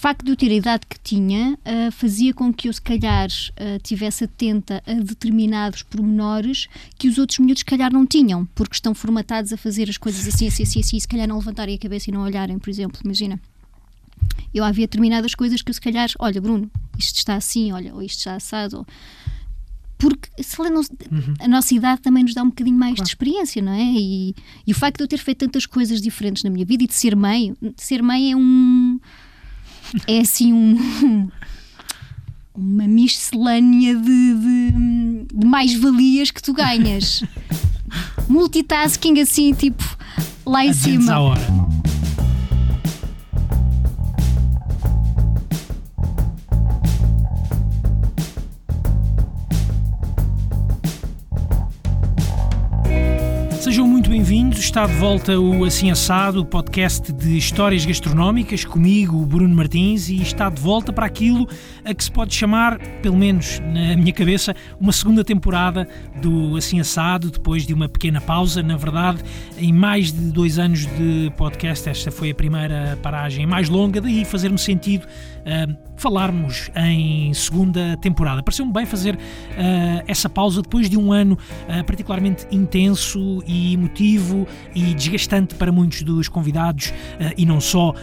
facto de eu ter a idade que tinha uh, fazia com que eu, se calhar, uh, tivesse atenta a determinados pormenores que os outros miúdos, se calhar, não tinham, porque estão formatados a fazer as coisas assim, assim, assim, assim, e se calhar não levantarem a cabeça e não olharem, por exemplo, imagina. Eu havia determinadas coisas que eu, se calhar, olha, Bruno, isto está assim, olha, ou isto está assado, ou porque se não, uhum. a nossa idade também nos dá um bocadinho mais claro. de experiência, não é? E, e, o facto de eu ter feito tantas coisas diferentes na minha vida e de ser mãe, de ser mãe é um. É assim um. uma miscelânea de, de, de mais-valias que tu ganhas. Multitasking assim, tipo, lá em cima. À hora. Sejam muito bem-vindos. Está de volta o Assim Assado, o podcast de histórias gastronómicas, comigo, Bruno Martins, e está de volta para aquilo a que se pode chamar, pelo menos na minha cabeça, uma segunda temporada do Assim Assado, depois de uma pequena pausa. Na verdade, em mais de dois anos de podcast, esta foi a primeira paragem mais longa, daí fazer-me sentido falarmos em segunda temporada. Pareceu-me bem fazer uh, essa pausa depois de um ano uh, particularmente intenso e emotivo e desgastante para muitos dos convidados e não só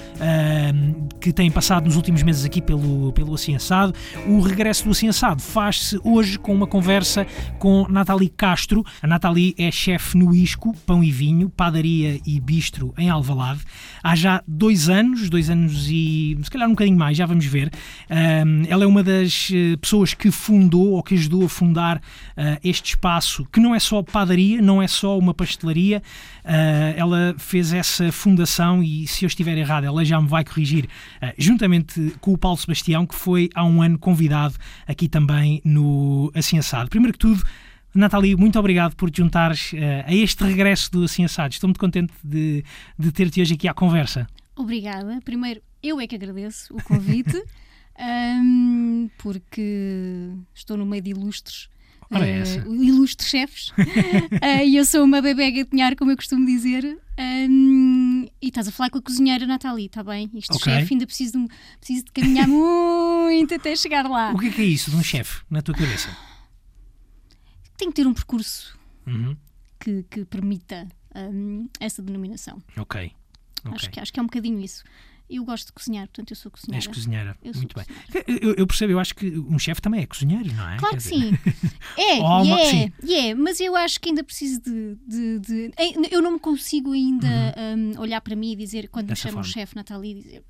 que têm passado nos últimos meses aqui pelo, pelo Assim Assado. O regresso do Assim Assado faz-se hoje com uma conversa com Nathalie Castro. A Nathalie é chefe no Isco, Pão e Vinho, Padaria e Bistro em Alvalade. Há já dois anos, dois anos e se calhar um bocadinho mais, já vamos ver. Um, ela é uma das eh, pessoas que fundou ou que ajudou a fundar uh, este espaço, que não é só padaria, não é só uma pastelaria. Uh, ela fez essa fundação e, se eu estiver errado, ela já me vai corrigir, uh, juntamente com o Paulo Sebastião, que foi há um ano convidado aqui também no Assim Assado. Primeiro que tudo, Nathalie, muito obrigado por te juntares uh, a este regresso do Assim Assado. Estou muito contente de, de ter-te hoje aqui à conversa. Obrigada. Primeiro, eu é que agradeço o convite, um, porque estou no meio de ilustres. Uh, ilustres chefes uh, e eu sou uma bebê gatinhar, como eu costumo dizer. Um, e estás a falar com a cozinheira Nathalie, está bem? Isto okay. chefe ainda preciso de, preciso de caminhar muito até chegar lá. O que é, que é isso de um chefe na tua cabeça? Tem que ter um percurso uhum. que, que, permita um, essa denominação. Ok. okay. Acho, que, acho que é um bocadinho isso. Eu gosto de cozinhar, portanto eu sou cozinheira. És cozinheira, eu muito bem. Eu, eu, percebo, eu acho que um chefe também é cozinheiro, não é? Claro que sim. É, oh, yeah, sim. Yeah, mas eu acho que ainda preciso de, de, de Eu não me consigo ainda uhum. um, olhar para mim e dizer, quando Dessa me chama o chefe Natalie, dizer,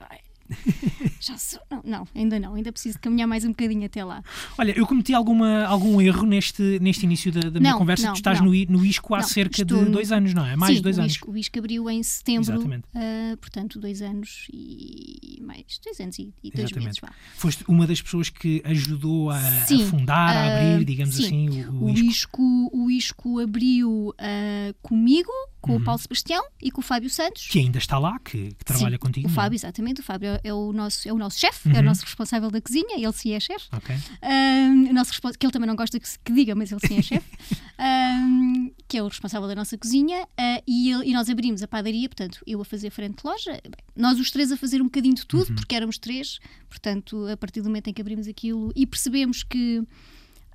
Já sou. Não, não, ainda não. Ainda preciso caminhar mais um bocadinho até lá. Olha, eu cometi alguma, algum erro neste, neste início da, da minha não, conversa. Não, tu estás no, no ISCO há cerca de dois anos, não é? Mais Sim, dois o anos. ISCO, o ISCO abriu em setembro. Uh, portanto, dois anos e mais. Dois anos e, e dois meses. Vá. Foste uma das pessoas que ajudou a, sim, a fundar, uh, a abrir, digamos sim. assim, o, o, ISCO. ISCO. O ISCO abriu uh, comigo com uhum. o Paulo Sebastião e com o Fábio Santos. Que ainda está lá, que, que trabalha sim, contigo. O é? Fábio, exatamente. O Fábio é o nosso, é o nosso chefe, uhum. é o uhum. nosso responsável da cozinha, ele sim é chefe. Okay. Um, nosso que ele também não gosta que, que diga, mas ele sim é chefe. um, que é o responsável da nossa cozinha. Uh, e, ele, e, nós abrimos a padaria, portanto, eu a fazer frente de loja, bem, nós os três a fazer um bocadinho de tudo, uhum. porque éramos três. Portanto, a partir do momento em que abrimos aquilo e percebemos que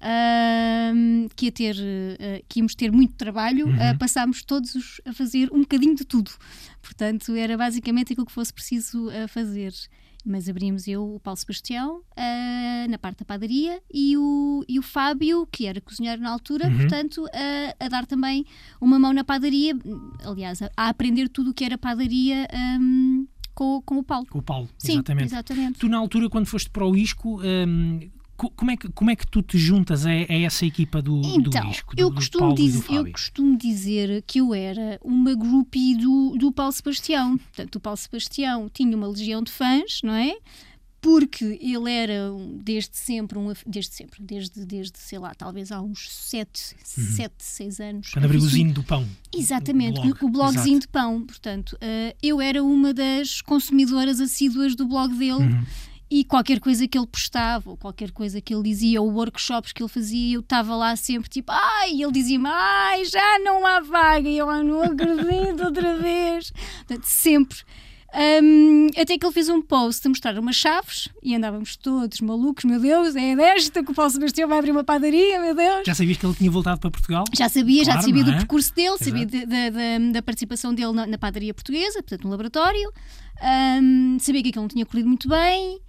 uh, que, ia ter, uh, que íamos ter muito trabalho, uhum. uh, passámos todos os, a fazer um bocadinho de tudo. Portanto, era basicamente aquilo que fosse preciso fazer. Mas abrimos eu, o Paulo Sebastião, na parte da padaria, e o, e o Fábio, que era cozinheiro na altura, uhum. portanto, a dar também uma mão na padaria, aliás, a, a aprender tudo o que era padaria. Um, com, com, o Paulo. Com o Paulo, Sim, exatamente. exatamente. Tu, na altura, quando foste para o ISCO, um, como é que, como é que tu te juntas a, a essa equipa do, então, do disco? eu, costumo dizer, eu costumo dizer que eu era uma groupie do, do Paulo Sebastião. Portanto, o Paulo Sebastião tinha uma legião de fãs, não é? Porque ele era desde sempre, um, desde sempre, desde, desde, sei lá, talvez há uns 7, uhum. 7 6 anos. Quando abriu o Zinho do Pão. Exatamente, o, blog. o blogzinho Exato. de pão. Portanto, uh, eu era uma das consumidoras assíduas do blog dele. Uhum e qualquer coisa que ele postava, ou qualquer coisa que ele dizia, ou workshops que ele fazia, eu estava lá sempre tipo, ai, e ele dizia-me, ai, já não há vaga, e eu ah, não acredito outra vez. Portanto, sempre. Um, até que ele fez um post a mostrar umas chaves e andávamos todos malucos, meu Deus, é desta que o Paulo Sebastião vai abrir uma padaria, meu Deus. Já sabias que ele tinha voltado para Portugal? Já sabia, Claro, já sabia não do é? percurso dele, Exato. sabia de- da- da- da participação dele na, na padaria portuguesa, portanto no laboratório, Um, sabia que aquilo não tinha corrido muito bem.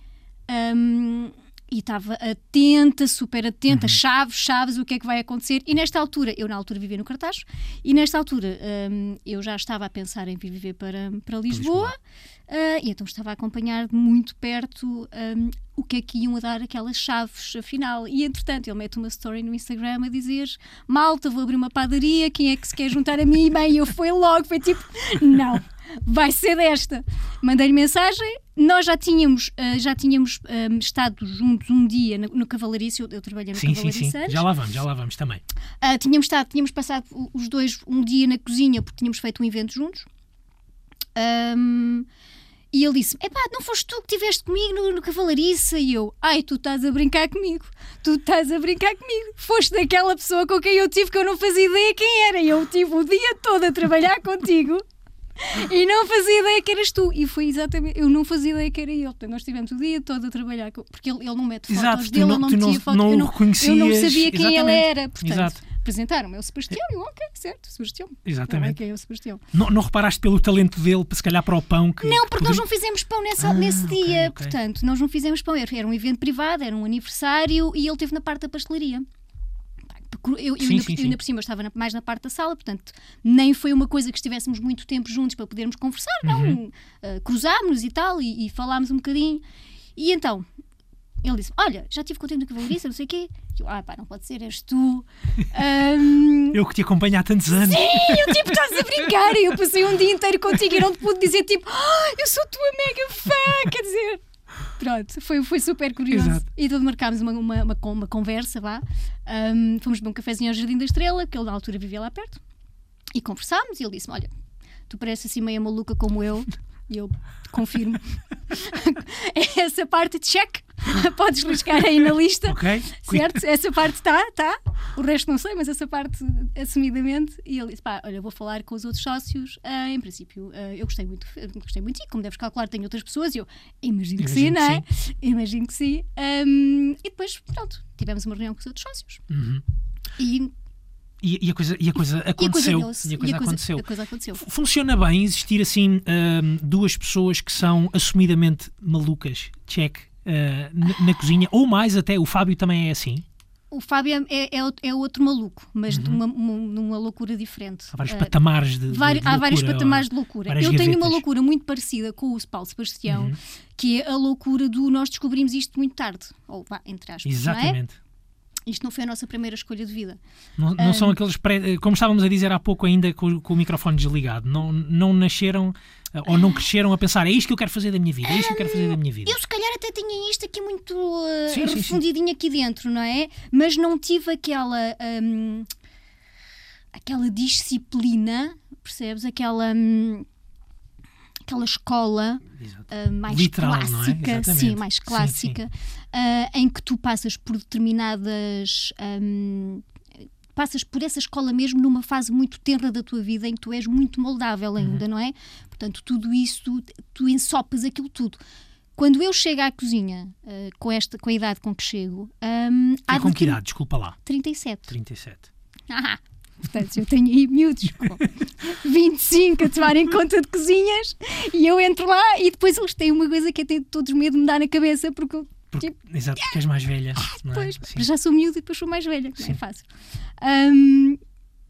Um, e estava atenta, super atenta, chaves, chaves, o que é que vai acontecer. E nesta altura, eu na altura vivia no Cartaz, e nesta altura um, eu já estava a pensar em vir viver para, para Lisboa, ah, e então estava a acompanhar de muito perto um, o que é que iam a dar aquelas chaves afinal. E entretanto, ele mete uma story no Instagram a dizer: Malta, vou abrir uma padaria, quem é que se quer juntar a mim? E bem, eu fui logo, foi tipo: Não, vai ser desta. Mandei-lhe mensagem. Nós já tínhamos, ah, já tínhamos ah, estado juntos um dia no, no eu, eu trabalhei no Sim, sim, Cavalariço sim. antes. Já lá vamos, já lá vamos também. Ah, tínhamos, estado, tínhamos passado os dois um dia na cozinha porque tínhamos feito um evento juntos. Ahm, e ele disse: Epá, não foste tu que estiveste comigo no, no Cavalariça? E eu: Ai, tu estás a brincar comigo, tu estás a brincar comigo. Foste daquela pessoa com quem eu tive que eu não fazia ideia quem era. E eu tive o dia todo a trabalhar contigo. E não fazia ideia que eras tu. E foi exatamente. Eu não fazia ideia que era ele. Portanto, nós estivemos o dia todo a trabalhar. Porque ele, ele não mete fotos Exato, dele, não- ele não não- eu, o não, eu não sabia quem ele exatamente. era. Portanto, Exato. Apresentaram-me ao Sebastião e eu, ok, certo, Sebastião. Não é Exatamente. é o Sebastião. Não, não reparaste pelo talento dele, se calhar para o pão? Que, Não, que porque nós poderia- não fizemos pão nessa, Ah, nesse ok, dia. ok. Portanto, nós não fizemos pão. Era um evento privado, era um aniversário e ele esteve na parte da pastelaria. Eu, eu Sim, ainda, sim, eu sim. ainda por cima estava na- mais na parte da sala, portanto, nem foi uma coisa que estivéssemos muito tempo juntos para podermos conversar, não. Uhum. Uh, cruzámos-nos e tal, e, e falámos um bocadinho. E então, ele disse: Olha, já estive contigo no Cavalariça, não sei o quê. Eu, ah, pá, não pode ser, és tu. Ahm, Eu que te acompanho há tantos anos. e eu tipo, estás a brincar? E eu passei um dia inteiro contigo e não te pude dizer tipo, "Ah, eu sou tua mega fã, quer dizer. Pronto, foi, foi super curioso. Exato. E então marcámos uma, uma, uma, uma conversa, vá. Ahm, fomos beber um cafezinho ao Jardim da Estrela, que ele na altura vivia lá perto. E conversámos e ele disse-me: Olha, tu pareces assim meio maluca como eu. E eu confirmo. Essa parte, check. Podes riscar aí na lista. Ok? Certo? Essa parte está, tá. O resto não sei, mas essa parte assumidamente. E ele disse: pá, olha, vou falar com os outros sócios. Ah, em princípio, ah, eu gostei muito, gostei muito ti, como deves calcular, tenho outras pessoas. E eu imagino que sim, Imagino não é? Imagino que sim. Ahm, e depois, pronto, tivemos uma reunião com os outros sócios. Uhum. E, E, e a coisa, e a coisa e a coisa aconteceu. E a coisa aconteceu. a coisa aconteceu. Funciona bem existir assim hum, duas pessoas que são assumidamente malucas, check, uh, na, na cozinha, ou mais até, o Fábio também é assim. O Fábio é, é, outro- é outro maluco, mas de uma, uma, numa loucura diferente. Uhum. Há vários Ah, patamares de, de- Vari- de há vários loucura, patamares de loucura. Eu tenho uma gavetas. loucura muito parecida com o Paulo Sebastião, Uhum. que é a loucura do nós descobrimos isto muito tarde. Ou vá, entre aspas. É? Exatamente. Isto não foi a nossa primeira escolha de vida. Não, não Ah. são aqueles, pré- como estávamos a dizer há pouco ainda com, o- com o microfone desligado, não, não nasceram uh, ou não cresceram a pensar é isto que eu quero fazer da minha vida, é isto que eu quero fazer da minha vida. Eu se calhar até tinha isto aqui muito uh, Sim, sim, sim. refundidinho aqui dentro, não é? Mas não tive aquela hum, aquela disciplina, percebes? Aquela hum, aquela escola uh, mais Literal, é? clássica, Exatamente. sim, mais Sim, clássica, uh, em que tu passas por determinadas. um, passas por essa escola mesmo numa fase muito tenra da tua vida em que tu és muito moldável ainda, não é? Portanto, tudo isso, tu ensopas aquilo tudo. Quando eu chego à cozinha, uh, com, esta, com a idade com que chego, um, há É com de que idade? Desculpa lá. 37. 37. Ah, portanto, eu tenho aí miúdos com 25 a tomarem conta de cozinhas e eu entro lá e depois eles têm uma coisa que eu tenho todos medo de me dar na cabeça porque eu, Porque, tipo, exato, porque és mais velha. não é? depois, Sim. já sou miúdo e depois sou mais velha, não é fácil.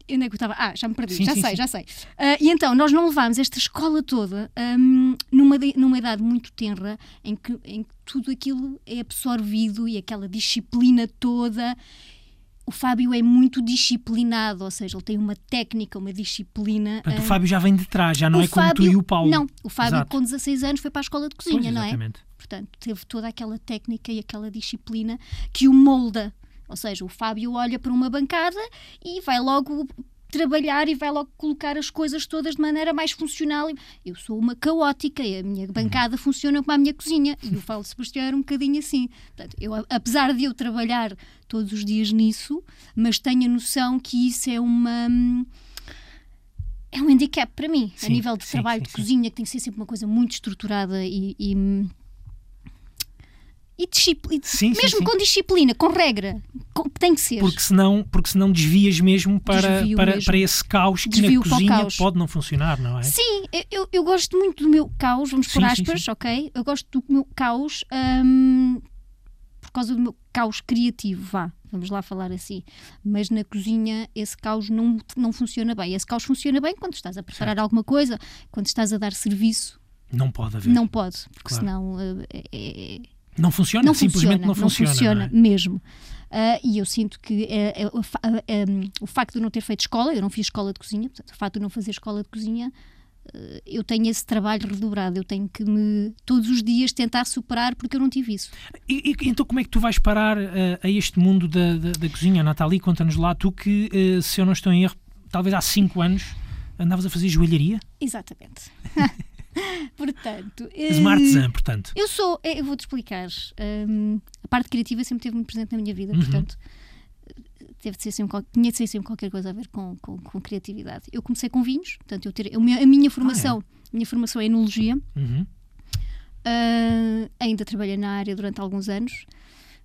É que eu estava? Ah, já me perdi, Sim, já sim, sei, já sei. Ah, e então, nós não levámos esta escola toda ahm, numa, de- numa idade muito tenra em que, em que tudo aquilo é absorvido e aquela disciplina toda. O Fábio é muito disciplinado, ou seja, ele tem uma técnica, uma disciplina. Portanto, o ah, Fábio já vem de trás, já não o é como tu Fábio- e o Paulo. Não, o Fábio Exato. com 16 anos foi para a escola de cozinha, Pois, não é? exatamente. Portanto, teve toda aquela técnica e aquela disciplina que o molda. Ou seja, o Fábio olha para uma bancada e vai logo trabalhar e vai logo colocar as coisas todas de maneira mais funcional. Eu sou uma caótica e a minha bancada funciona como a minha cozinha. E o Paulo Sebastião era um bocadinho assim. Portanto, eu, apesar de eu trabalhar todos os dias nisso, mas tenho a noção que isso é uma. é um handicap para mim, Sim, a nível de sim, trabalho sim, de cozinha, que tem que ser sempre uma coisa muito estruturada e. e e disciplina, Sim, mesmo sim. com disciplina, com regra, com- tem que ser. Porque senão, porque senão desvias mesmo para, Desvio para, mesmo. para esse caos que Desvio na cozinha pode não funcionar, não é? Sim, eu- eu, gosto muito do meu caos, vamos por aspas, ok? Eu gosto do meu caos hum, por causa do meu caos criativo, vá, vamos lá falar assim. Mas na cozinha esse caos não, não funciona bem. Esse caos funciona bem quando estás a preparar alguma coisa, quando estás a dar serviço, Não pode haver. não pode, porque Claro. senão uh, é- é- Não funciona, não simplesmente funciona, não funciona. não é? mesmo. Ah, e eu sinto que o fa- ah, um, o facto de eu não ter feito escola, eu não fiz escola de cozinha, portanto, o facto de eu não fazer escola de cozinha, eh, eu tenho esse trabalho redobrado. Eu tenho que me, todos os dias, tentar superar porque eu não tive isso. E, e- então como é que tu vais parar eh, a este mundo da, da, da cozinha? Nathalie, conta-nos lá, tu que, eh, se eu não estou em erro, talvez há 5 anos andavas a fazer joelharia? Exatamente. portanto, eh, uma artesã, portanto. eu sou, eh, eu vou-te explicar. hum, a parte criativa sempre esteve muito presente na minha vida, Uhum. portanto, teve de ser sempre, tinha de ser sempre qualquer coisa a ver com, com, com criatividade. Eu comecei com vinhos, portanto, eu ter, a minha, a minha formação, a minha formação é enologia. Uhum. Ah, ainda trabalhei na área durante alguns anos,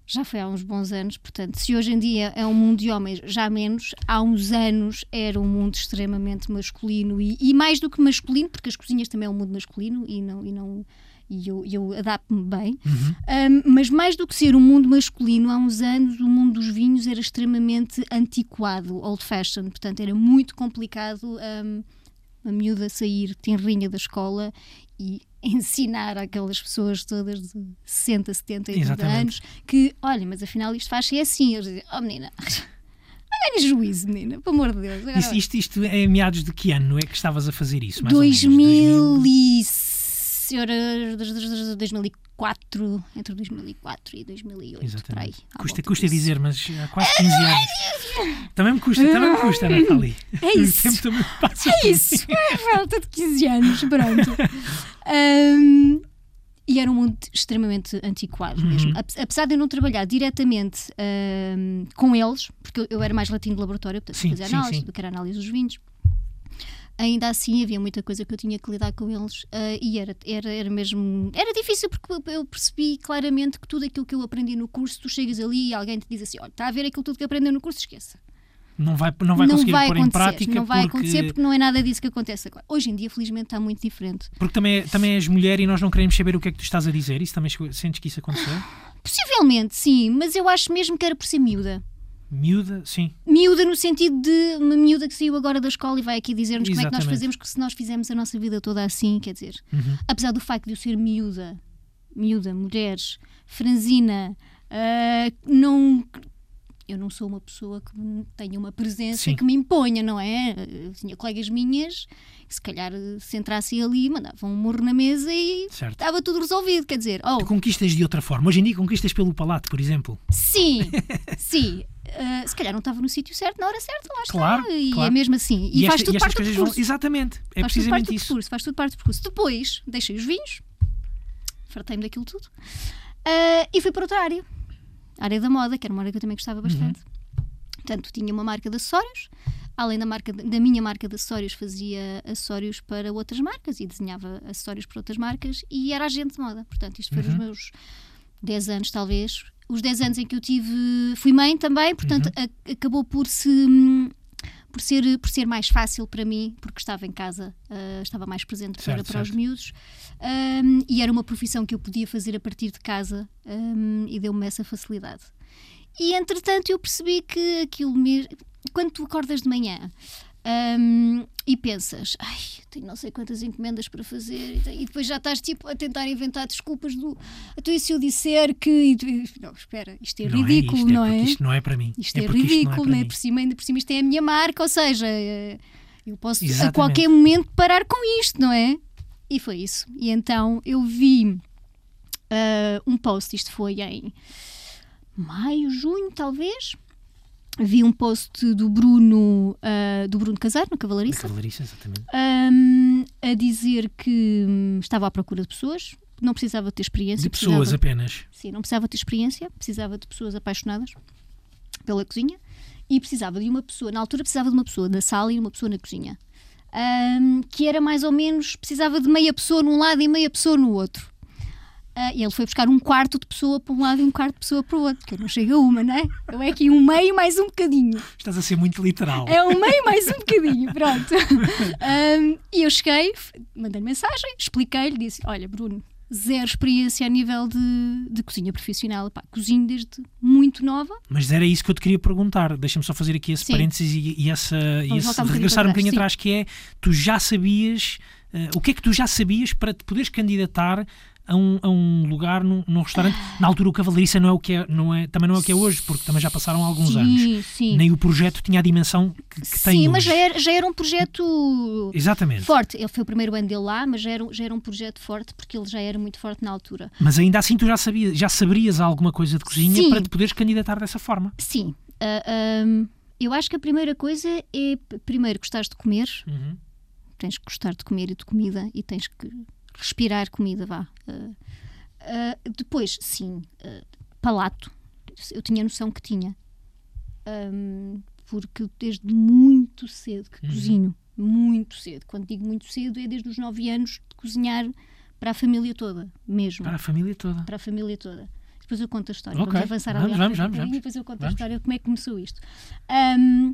já foi há uns bons anos. Portanto, se hoje em dia é um mundo de homens, já menos, há uns anos era um mundo extremamente masculino e, e mais do que masculino, porque as cozinhas também é um mundo masculino e não. E não e eu, eu adapto-me bem, Uhum. Ahm, mas mais do que ser um mundo masculino, há uns anos o mundo dos vinhos era extremamente antiquado, old fashioned, portanto era muito complicado ahm, a miúda sair tenrinha da escola e ensinar aquelas pessoas todas de 60, 70, 80 Exatamente. anos que, olha, mas afinal isto faz-se assim. Eles dizem, oh menina, ganhe juízo, menina, pelo amor de Deus. Agora Isto, isto, isto é meados de que ano é que estavas a fazer isso? Mais 2000 senhora, 2004, entre 2004 e 2008, por aí. À Custa, volta custa disso. dizer, mas há quase 15 anos. Também me custa, também me custa, Nathalie. É isso. O tempo também passa. É isso, é falta de 15 anos, pronto. Ahm, e era um mundo extremamente antiquado Uhum. mesmo. Ape- Apesar de eu não trabalhar diretamente ahm, com eles, porque eu, eu era mais latino de laboratório, portanto Sim, fazia sim, análise, sim. do que era análise dos vinhos. Ainda assim havia muita coisa que eu tinha que lidar com eles ah, e era, era, era mesmo. Era difícil porque eu- percebi claramente que tudo aquilo que eu aprendi no curso, tu chegas ali e alguém te diz assim: olha, está a ver aquilo tudo que aprendeu no curso, esqueça Não vai, não vai conseguir pôr em prática não vai porque, acontecer porque não é nada disso que acontece agora. Hoje em dia, felizmente, está muito diferente. porque também, é- também és mulher e nós não queremos saber o que é que tu estás a dizer. Isso também sentes que isso aconteceu? Possivelmente, sim, mas eu acho mesmo que era por ser miúda. Miúda, sim. Miúda no sentido de uma miúda que saiu agora da escola e vai aqui dizer-nos como é que nós fazemos, que se nós fizemos a nossa vida toda assim, quer dizer, Uhum. apesar do facto de eu ser miúda, miúda, mulheres, franzina, ah, não. Eu não sou uma pessoa que tenha uma presença Sim. que me imponha, não é? Eu tinha colegas minhas que se calhar se entrassem ali, mandavam um morro na mesa e Certo. estava tudo resolvido. Quer dizer, oh, Tu conquistas de outra forma. Hoje em dia conquistas pelo palato, por exemplo. sim, sim. ah, se calhar não estava no sítio certo, na hora certa, lá está. Claro, e claro. é mesmo assim. E, esta- faz tudo estas parte do coisas vão. percurso. Exatamente. É faz tudo parte precisamente do isso. percurso, faz tudo parte do percurso. Depois deixei os vinhos, fartei-me daquilo tudo ah, e fui para outra área, área da moda, que era uma área que eu também gostava bastante. Portanto, tinha uma marca de acessórios, além da, marca, da minha marca de acessórios, fazia acessórios para outras marcas e desenhava acessórios para outras marcas e era agente de moda. Portanto, isto foi nos meus 10 anos, talvez. Os 10 anos em que eu tive. Fui mãe também, portanto, a- acabou por se. Por ser, por ser mais fácil para mim, porque estava em casa, ah, estava mais presente para, Certo, para os certo. miúdos, Hum, e era uma profissão que eu podia fazer a partir de casa hum, e deu-me essa facilidade. E entretanto eu percebi que aquilo mesmo. Quando tu acordas de manhã hum, e pensas, ai, tenho não sei quantas encomendas para fazer, e depois já estás tipo a tentar inventar desculpas do. Então, e se eu disser que. Não, espera, isto é Não ridículo, isto, não porque é? Isto não é para mim. Isto é, porque isto não ridículo, para né? por, cima, ainda por cima isto é a minha marca, ou seja, eh, eu posso a Exatamente. qualquer momento parar com isto, não é? E foi isso. E então eu vi ah, um post, isto foi em maio, junho, talvez. Vi um post do Bruno, ah, do Bruno Casar, no Cavalariça, cavalariça, exatamente. hum, a dizer que hum, estava à procura de pessoas, não precisava ter experiência. De pessoas apenas. Sim, não precisava ter experiência, precisava de pessoas apaixonadas pela cozinha e precisava de uma pessoa, na altura precisava de uma pessoa na sala e uma pessoa na cozinha. Ahm, que era mais ou menos, precisava de meia pessoa num lado e meia pessoa no outro. E ele foi buscar um quarto de pessoa para um lado e um quarto de pessoa para o outro, que eu não chego a uma, não é? Eu é aqui um meio mais um bocadinho. Estás a ser muito literal. É um meio mais um bocadinho, pronto. Ahm, e eu cheguei, mandei-lhe mensagem, expliquei-lhe, disse: Olha, Bruno, zero experiência a nível de, de cozinha profissional. Pá, cozinho desde muito nova. Mas era isso que eu te queria perguntar. Deixa-me só fazer aqui esse Sim. parênteses e, e essa, e esse um regressar um bocadinho trás, atrás, que é tu já sabias eh, o que é que tu já sabias para te poderes candidatar a um, a um lugar num, num restaurante. Na altura o Cavalariça não é o que é, não é, também não é o que é hoje, porque também já passaram alguns anos. sim, sim. Nem o projeto tinha a dimensão que, que tem Sim, mas já era, já era um projeto Exatamente. forte. Ele foi o primeiro ano dele lá, mas já era, um- já era um projeto forte porque ele já era muito forte na altura. Mas ainda assim tu já sabias, já saberias alguma coisa de cozinha Sim. para te poderes candidatar dessa forma. Sim. ah, ahm, eu acho que a primeira coisa é, primeiro, gostares de comer. Uhum. Tens que gostar de comer e de comida e tens que respirar comida, vá. Ah, ah, depois, sim, ah, palato. Eu tinha noção que tinha. Ahm, porque desde muito cedo que Uhum. cozinho. Muito cedo. Quando digo muito cedo, é desde os 9 anos de cozinhar para a família toda, mesmo. Para a família toda. para a família toda. Depois eu conto a história. Ok, Vamos avançar vamos, ali vamos, um vamos, vamos. depois eu conto a Vamos. história de como é que começou isto. Ahm,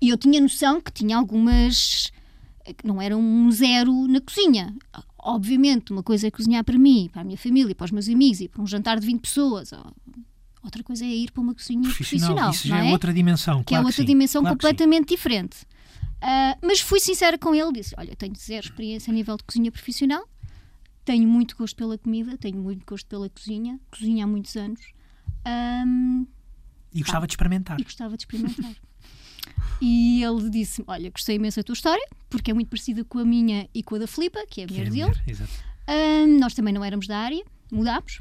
E eu tinha noção que tinha algumas. que não eram um zero na cozinha. Obviamente, uma coisa é cozinhar para mim, para a minha família, para os meus amigos e para um jantar de 20 pessoas. Outra coisa é ir para uma cozinha Profissional. profissional. Isso já é outra dimensão. que é claro outra sim, dimensão claro que completamente diferente. Ah, mas fui sincera com ele, disse: Olha, tenho zero experiência a nível de cozinha profissional, tenho muito gosto pela comida, tenho muito gosto pela cozinha, cozinho há muitos anos ahm, E gostava de experimentar. e gostava de experimentar. e ele disse: Olha, gostei imenso da tua história, porque é muito parecida com a minha e com a da Filipa, que é a Que mulher é dele. nós também não éramos da área, mudámos.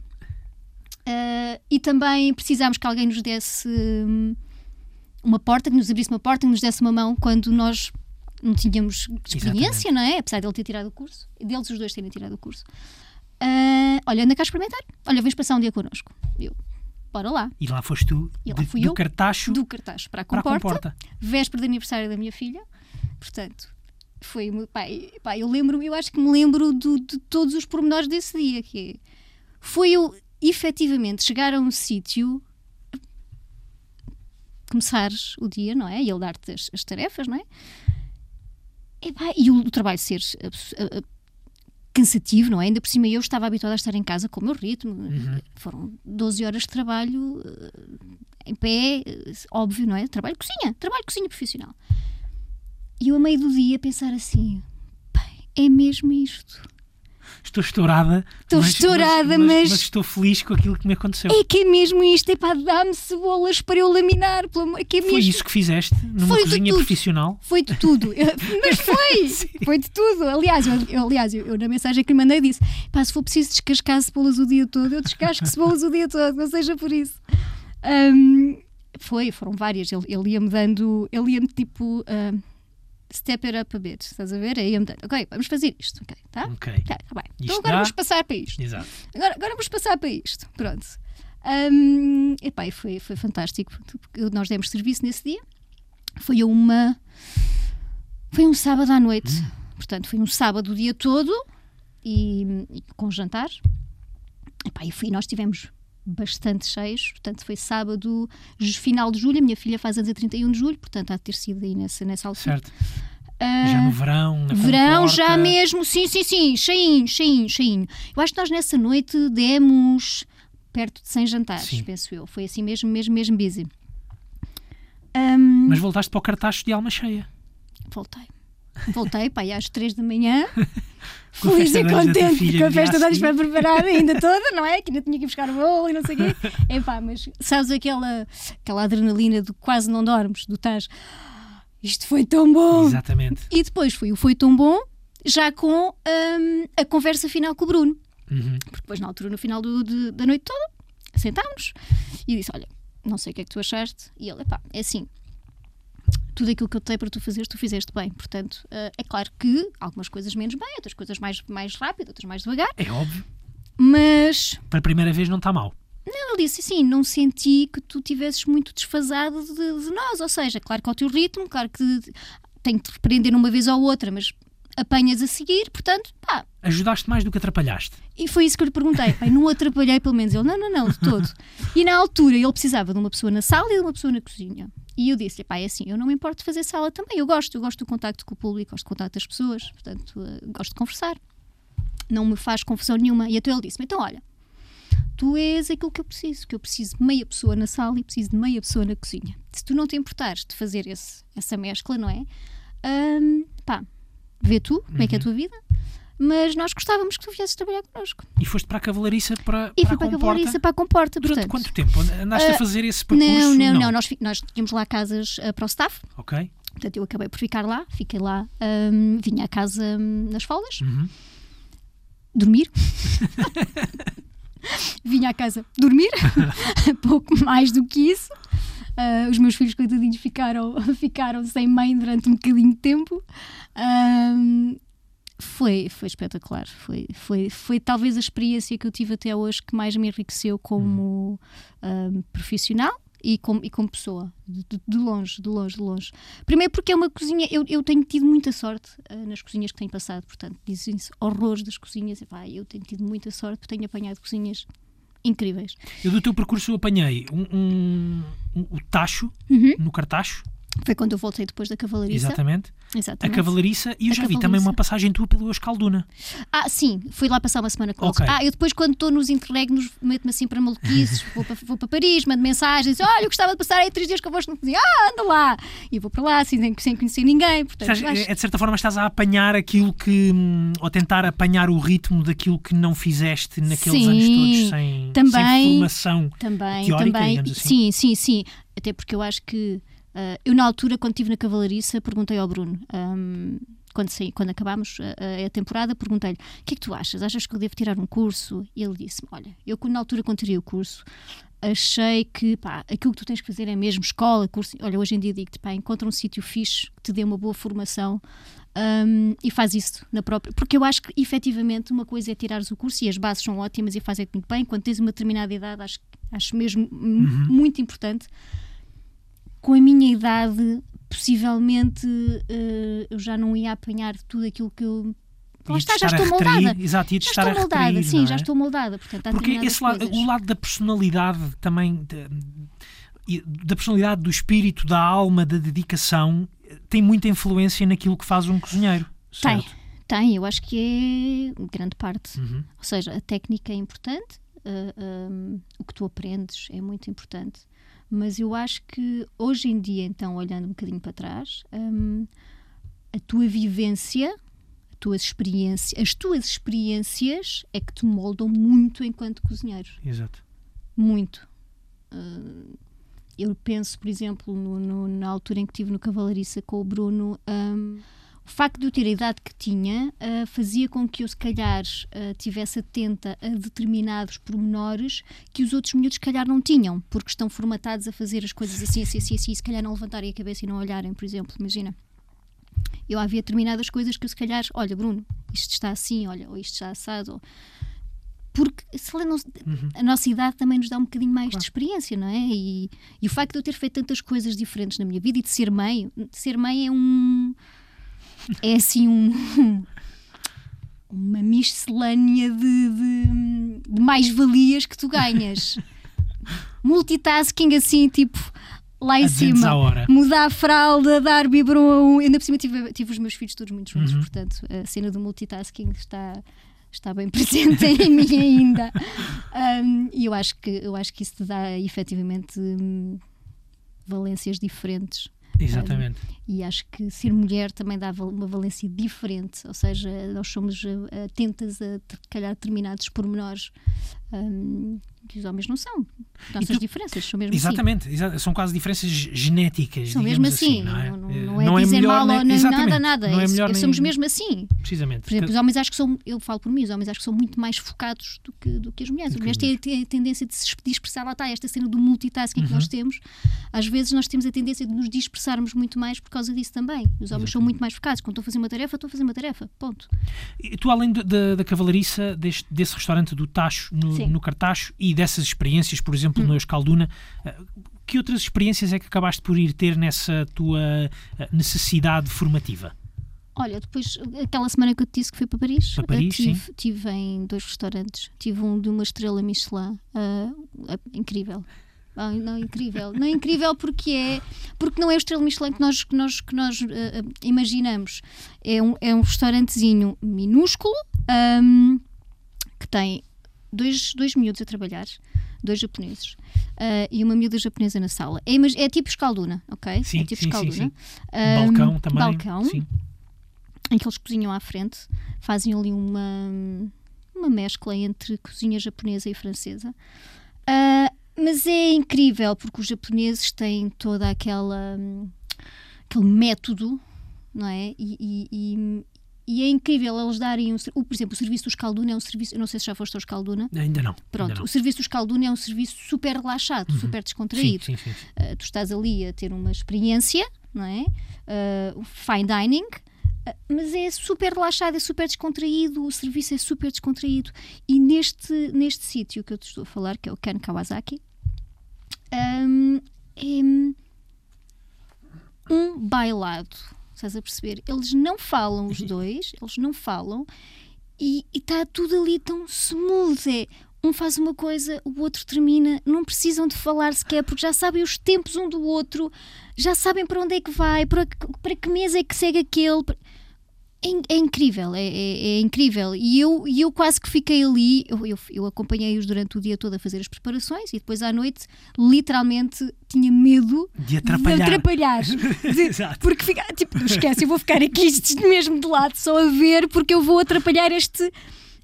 Ah, e também precisámos que alguém nos desse hum, uma porta, que nos abrisse uma porta, que nos desse uma mão quando nós não tínhamos experiência, não é? Apesar de ele ter tirado o curso, deles os dois terem tirado o curso. Ah, olha, anda cá experimentar. Olha, vens passar um dia connosco. Eu, bora lá. E lá foste tu, E lá de- fui do eu, cartacho Do cartaz para a para a comporta, comporta. véspera de aniversário da minha filha. Portanto, foi. Pá, e- pá, eu lembro, eu acho que me lembro do- de todos os pormenores desse dia. Que é, foi eu efetivamente chegar a um sítio, começares o dia, não é? E ele dar-te as, as tarefas, não é? E, pá, e o, o trabalho ser cansativo, não é? Ainda por cima eu estava habituada a estar em casa com o meu ritmo. Uhum. Foram 12 horas de trabalho eh, em pé, eh, óbvio, não é? Trabalho de cozinha, trabalho de cozinha profissional. E eu, a meio do dia, pensar assim: "Bem, é mesmo isto. Estou estourada. Estou mas- estourada, mas, mas- mas estou feliz com aquilo que me aconteceu. É que é mesmo isto. É pá, dá-me cebolas para eu laminar. Pelo amor, é que é Foi isso que fizeste numa Foi cozinha profissional? Foi de tudo. Mas foi! foi de tudo. Aliás, eu, aliás eu, eu na mensagem que lhe mandei disse: pá, se for preciso descascar cebolas o dia todo, eu descasco cebolas o dia todo, não seja por isso. Ahm, foi, foram várias. Ele, ele ia-me dando, ele ia-me tipo. ahm, Step it up a bit, estás a ver? Aí ia-me dando, ok, vamos fazer isto, ok, tá? Ok. Tá, tá bem. Isto Então agora dá? vamos passar para isto. Exato. Agora, agora vamos passar para isto. Pronto. Hum, epá, e foi, foi fantástico. porque Nós demos serviço nesse dia. Foi uma. Foi um sábado à noite. Portanto, foi um sábado o dia todo e, e com jantar. Epá, e fui, nós tivemos bastante cheios. Portanto, foi sábado, final de julho. A minha filha faz anos a 31 de julho, portanto, há de ter sido aí nessa, nessa altura. Certo. Ah, Já no verão, na Verão comporta. já mesmo, sim, sim, sim, cheinho, cheinho, cheinho. Eu acho que nós nessa noite demos perto de 100 jantares, Sim. penso eu. Foi assim mesmo, mesmo, mesmo busy. Ahm, Mas voltaste para o cartacho de alma cheia. Voltei. Voltei, pá, e às 3 da manhã, feliz e de contente, com a festa de anos seguir. para preparar ainda toda, não é? Que ainda tinha que buscar o bolo e não sei o quê. É pá, mas sabes aquela, aquela adrenalina do quase não dormes, do estás. Isto foi tão bom! Exatamente. E depois foi o Foi Tão Bom, já com hum, a conversa final com o Bruno. Uhum. Porque depois, na altura, no final do- de- da noite toda, sentámos e disse: Olha, não sei o que é que tu achaste. E ele, pá, é assim. Tudo aquilo que eu te dei para tu fazeres, tu fizeste bem. Portanto, eh, é claro que algumas coisas menos bem, outras coisas mais, mais rápido, outras mais devagar. É óbvio. Mas Para a primeira vez não está mal. não, ele disse assim: não senti que tu tivesses muito desfasado de, de nós. Ou seja, claro que ao teu ritmo, claro que tenho de repreender uma vez ou outra, mas apanhas a seguir, portanto, pá. Ajudaste mais do que atrapalhaste. E foi isso que eu lhe perguntei. Pai, não atrapalhei, pelo menos. Ele, não, não, não, de todo. E na altura ele precisava de uma pessoa na sala e de uma pessoa na cozinha. E eu disse-lhe, pá, é assim, eu não me importo de fazer sala também. Eu gosto, eu gosto do contacto com o público, gosto do contacto das pessoas, portanto, uh, gosto de conversar. Não me faz confusão nenhuma. E até ele disse-me, então olha, tu és aquilo que eu preciso, que eu preciso de meia pessoa na sala e preciso de meia pessoa na cozinha. Se tu não te importares de fazer esse, essa mescla, não é? Um, pá, vê tu como é que é a tua vida, mas nós gostávamos que tu viesses trabalhar connosco. E foste para a cavalariça para, E para fui a para a comporta? cavalariça para a comporta. Durante portanto, quanto tempo? Andaste a Ah, fazer esse percurso? Não, não, não, Nós, fi- nós tínhamos lá casas ah, para o staff, Ok. portanto eu acabei por ficar lá, fiquei lá, ahm, vinha à casa hum, nas folgas, Uhum. dormir. vinha à casa dormir, pouco mais do que isso. Ah, os meus filhos, coitadinhos, ficaram, ficaram sem mãe durante um bocadinho de tempo. Foi, foi espetacular. Foi, foi, foi talvez a experiência que eu tive até hoje que mais me enriqueceu como ahm, profissional e como, e como pessoa. De, de- longe, de longe, de longe. Primeiro porque é uma cozinha, eu, eu tenho tido muita sorte ah, nas cozinhas que tenho passado, portanto, dizem-se horrores das cozinhas. E, pá, eu tenho tido muita sorte porque tenho apanhado cozinhas incríveis. Eu do teu percurso apanhei um, um- um- o tacho Uhum. no cartacho, Foi quando eu voltei depois da cavalariça. exatamente. A Exatamente. cavalariça e eu A já vi também uma passagem tua pelo Euskalduna. Ah, sim, fui lá passar uma semana com Ok. eles. Ah, eu depois, quando estou nos interregnos, meto-me assim para maluquices, vou para, vou para Paris, mando mensagens, olha, eu gostava de passar aí três dias convosco no cozinha, ah, anda lá! E vou para lá, assim, sem, conhecer ninguém, portanto, Estás- acho- é de certa forma estás a apanhar aquilo que. hum, ou tentar apanhar o ritmo daquilo que não fizeste naqueles Sim, anos todos sem, também. sem formação. Também, teórica, também. assim. Sim, sim, sim. Até porque eu acho que ah, eu na altura, quando estive na cavalariça, perguntei ao Bruno. ahm, quando, saí, quando acabámos a, a- a temporada, perguntei-lhe: o que é que tu achas? Achas que eu devo tirar um curso? E ele disse-me: Olha, eu na altura, quando tirei o curso, achei que pá, aquilo que tu tens que fazer é mesmo escola, curso. Olha, hoje em dia digo-te: pá, encontra um sítio fixe que te dê uma boa formação ahm, e faz isso na própria. Porque eu acho que efetivamente uma coisa é tirares o curso e as bases são ótimas e fazem-te muito bem. Quando tens uma determinada idade, acho, acho mesmo mu- muito importante. Com a minha idade, possivelmente eh, eu já não ia apanhar tudo aquilo que eu. Lá está, já estou retrair- moldada. Exato, ia-te Já estou moldada, sim, não já é? estou moldada. Portanto, Porque esse lado, o lado da personalidade também, de- da personalidade, do espírito, da alma, da dedicação, tem muita influência naquilo que faz um cozinheiro. Tem, certo? tem, eu acho que é grande parte. Uhum. Ou seja, a técnica é importante, ah, ah, o que tu aprendes é muito importante, mas eu acho que hoje em dia, então, olhando um bocadinho para trás, hum, a tua vivência, a tua experiência, as tuas experiências é que te moldam muito enquanto cozinheiro. Exato. Muito. Uh, eu penso, por exemplo, no- no- na altura em que estive no Cavalariça com o Bruno, um, o facto de eu ter a idade que tinha uh, fazia com que eu, se calhar, uh, tivesse atenta a determinados pormenores que os outros miúdos, se calhar, não tinham, porque estão formatados a fazer as coisas assim, assim, assim, assim, e se calhar não levantarem a cabeça e não olharem, por exemplo, imagina. Eu havia determinadas coisas que eu, se calhar, olha, Bruno, isto está assim, olha, ou isto está assado, ou porque se calhar não- a nossa idade também nos dá um bocadinho mais de experiência, não é? E, e o facto de eu ter feito tantas coisas diferentes na minha vida e de ser mãe, de ser mãe é um. É assim um. Uma miscelânea de, de, de mais-valias que tu ganhas. Multitasking assim, tipo, lá em A 200 cima. Mudar a fralda, dar biberon. Ainda por cima tive, tive os meus filhos todos muito juntos, Uhum. portanto, a cena do multitasking está, está bem presente em mim ainda. Um, e eu acho, que, eu acho que isso te dá efetivamente hum, valências diferentes. Exatamente. E acho que ser mulher também dá uma valência diferente, ou seja, nós somos eh, atentas a, calhar, determinados pormenores hum, que os homens não são. Nossas tu- diferenças são mesmo assim. Exatamente, exa- são quase diferenças genéticas. São mesmo assim, não é? não, não, Eh, não é dizer melhor mal nem- ou nem exatamente, nada, nada. Não é É- melhor nem- somos mesmo assim. Precisamente. Por exemplo, os homens acho que são, eu falo por mim, os homens acho que são muito mais focados do que, do que as mulheres. As mulheres têm, têm a tendência de se dispersar, lá está, esta cena do multitasking que nós temos. Às vezes nós temos a tendência de nos dispersarmos muito mais por causa disso também. Os homens são muito mais focados. Quando estou a fazer uma tarefa, estou a fazer uma tarefa. Ponto. E tu, além da, da cavalariça, deste, desse restaurante do Tacho, no, Sim. no Cartacho, e dessas experiências, por exemplo, no Euskalduna, eh, que outras experiências é que acabaste por ir ter nessa tua eh, necessidade formativa? Olha, depois, aquela semana que eu te disse que fui para Paris, Para Paris, tive, tive em dois restaurantes. Tive um de uma estrela Michelin, ah, incrível. Ah, não, incrível. Não é incrível porque é porque não é o estrela Michelin que nós, que nós, que nós ah, imaginamos. É um, é um restaurantezinho minúsculo ahm, que tem dois, dois miúdos a trabalhar, dois japoneses ah, e uma miúda japonesa na sala. É, é tipo escalduna, ok? Sim, é tipo sim, sim, escalduna. sim. Ahm, balcão também. Balcão Sim. em que eles cozinham à frente, fazem ali uma, uma mescla entre cozinha japonesa e francesa. Ah, mas é incrível porque os japoneses têm toda aquela hum, aquele método, não é? E, e- e- e é incrível eles darem um, o- por exemplo, o serviço do Escalduna é um serviço, eu não sei se já foste ao Escalduna, Ainda não. pronto, ainda não. o serviço do Escalduna é um serviço super relaxado, super Sim, descontraído. sim, sim, sim. Uh, tu estás ali a ter uma experiência, não é? Uh, fine dining, uh, mas é super relaxado, é super descontraído, o serviço é super descontraído. E neste, neste sítio que eu te estou a falar, que é o Ken Kawasaki, um, é um bailado. Estás a perceber? Eles não falam, os dois, eles não falam, e está tudo ali tão smooth. É, um faz uma coisa, o outro termina, não precisam de falar sequer, porque já sabem os tempos um do outro, já sabem para onde é que vai, para que, para que mesa é que segue aquele. É, é incrível, é, é- é incrível. E eu, eu quase que fiquei ali, eu, eu, eu acompanhei-os durante o dia todo a fazer as preparações e depois à noite, literalmente, tinha medo De atrapalhar. de atrapalhar. De- Exato. porque fica, tipo, esquece, eu vou ficar aqui mesmo de lado só a ver porque eu vou atrapalhar este,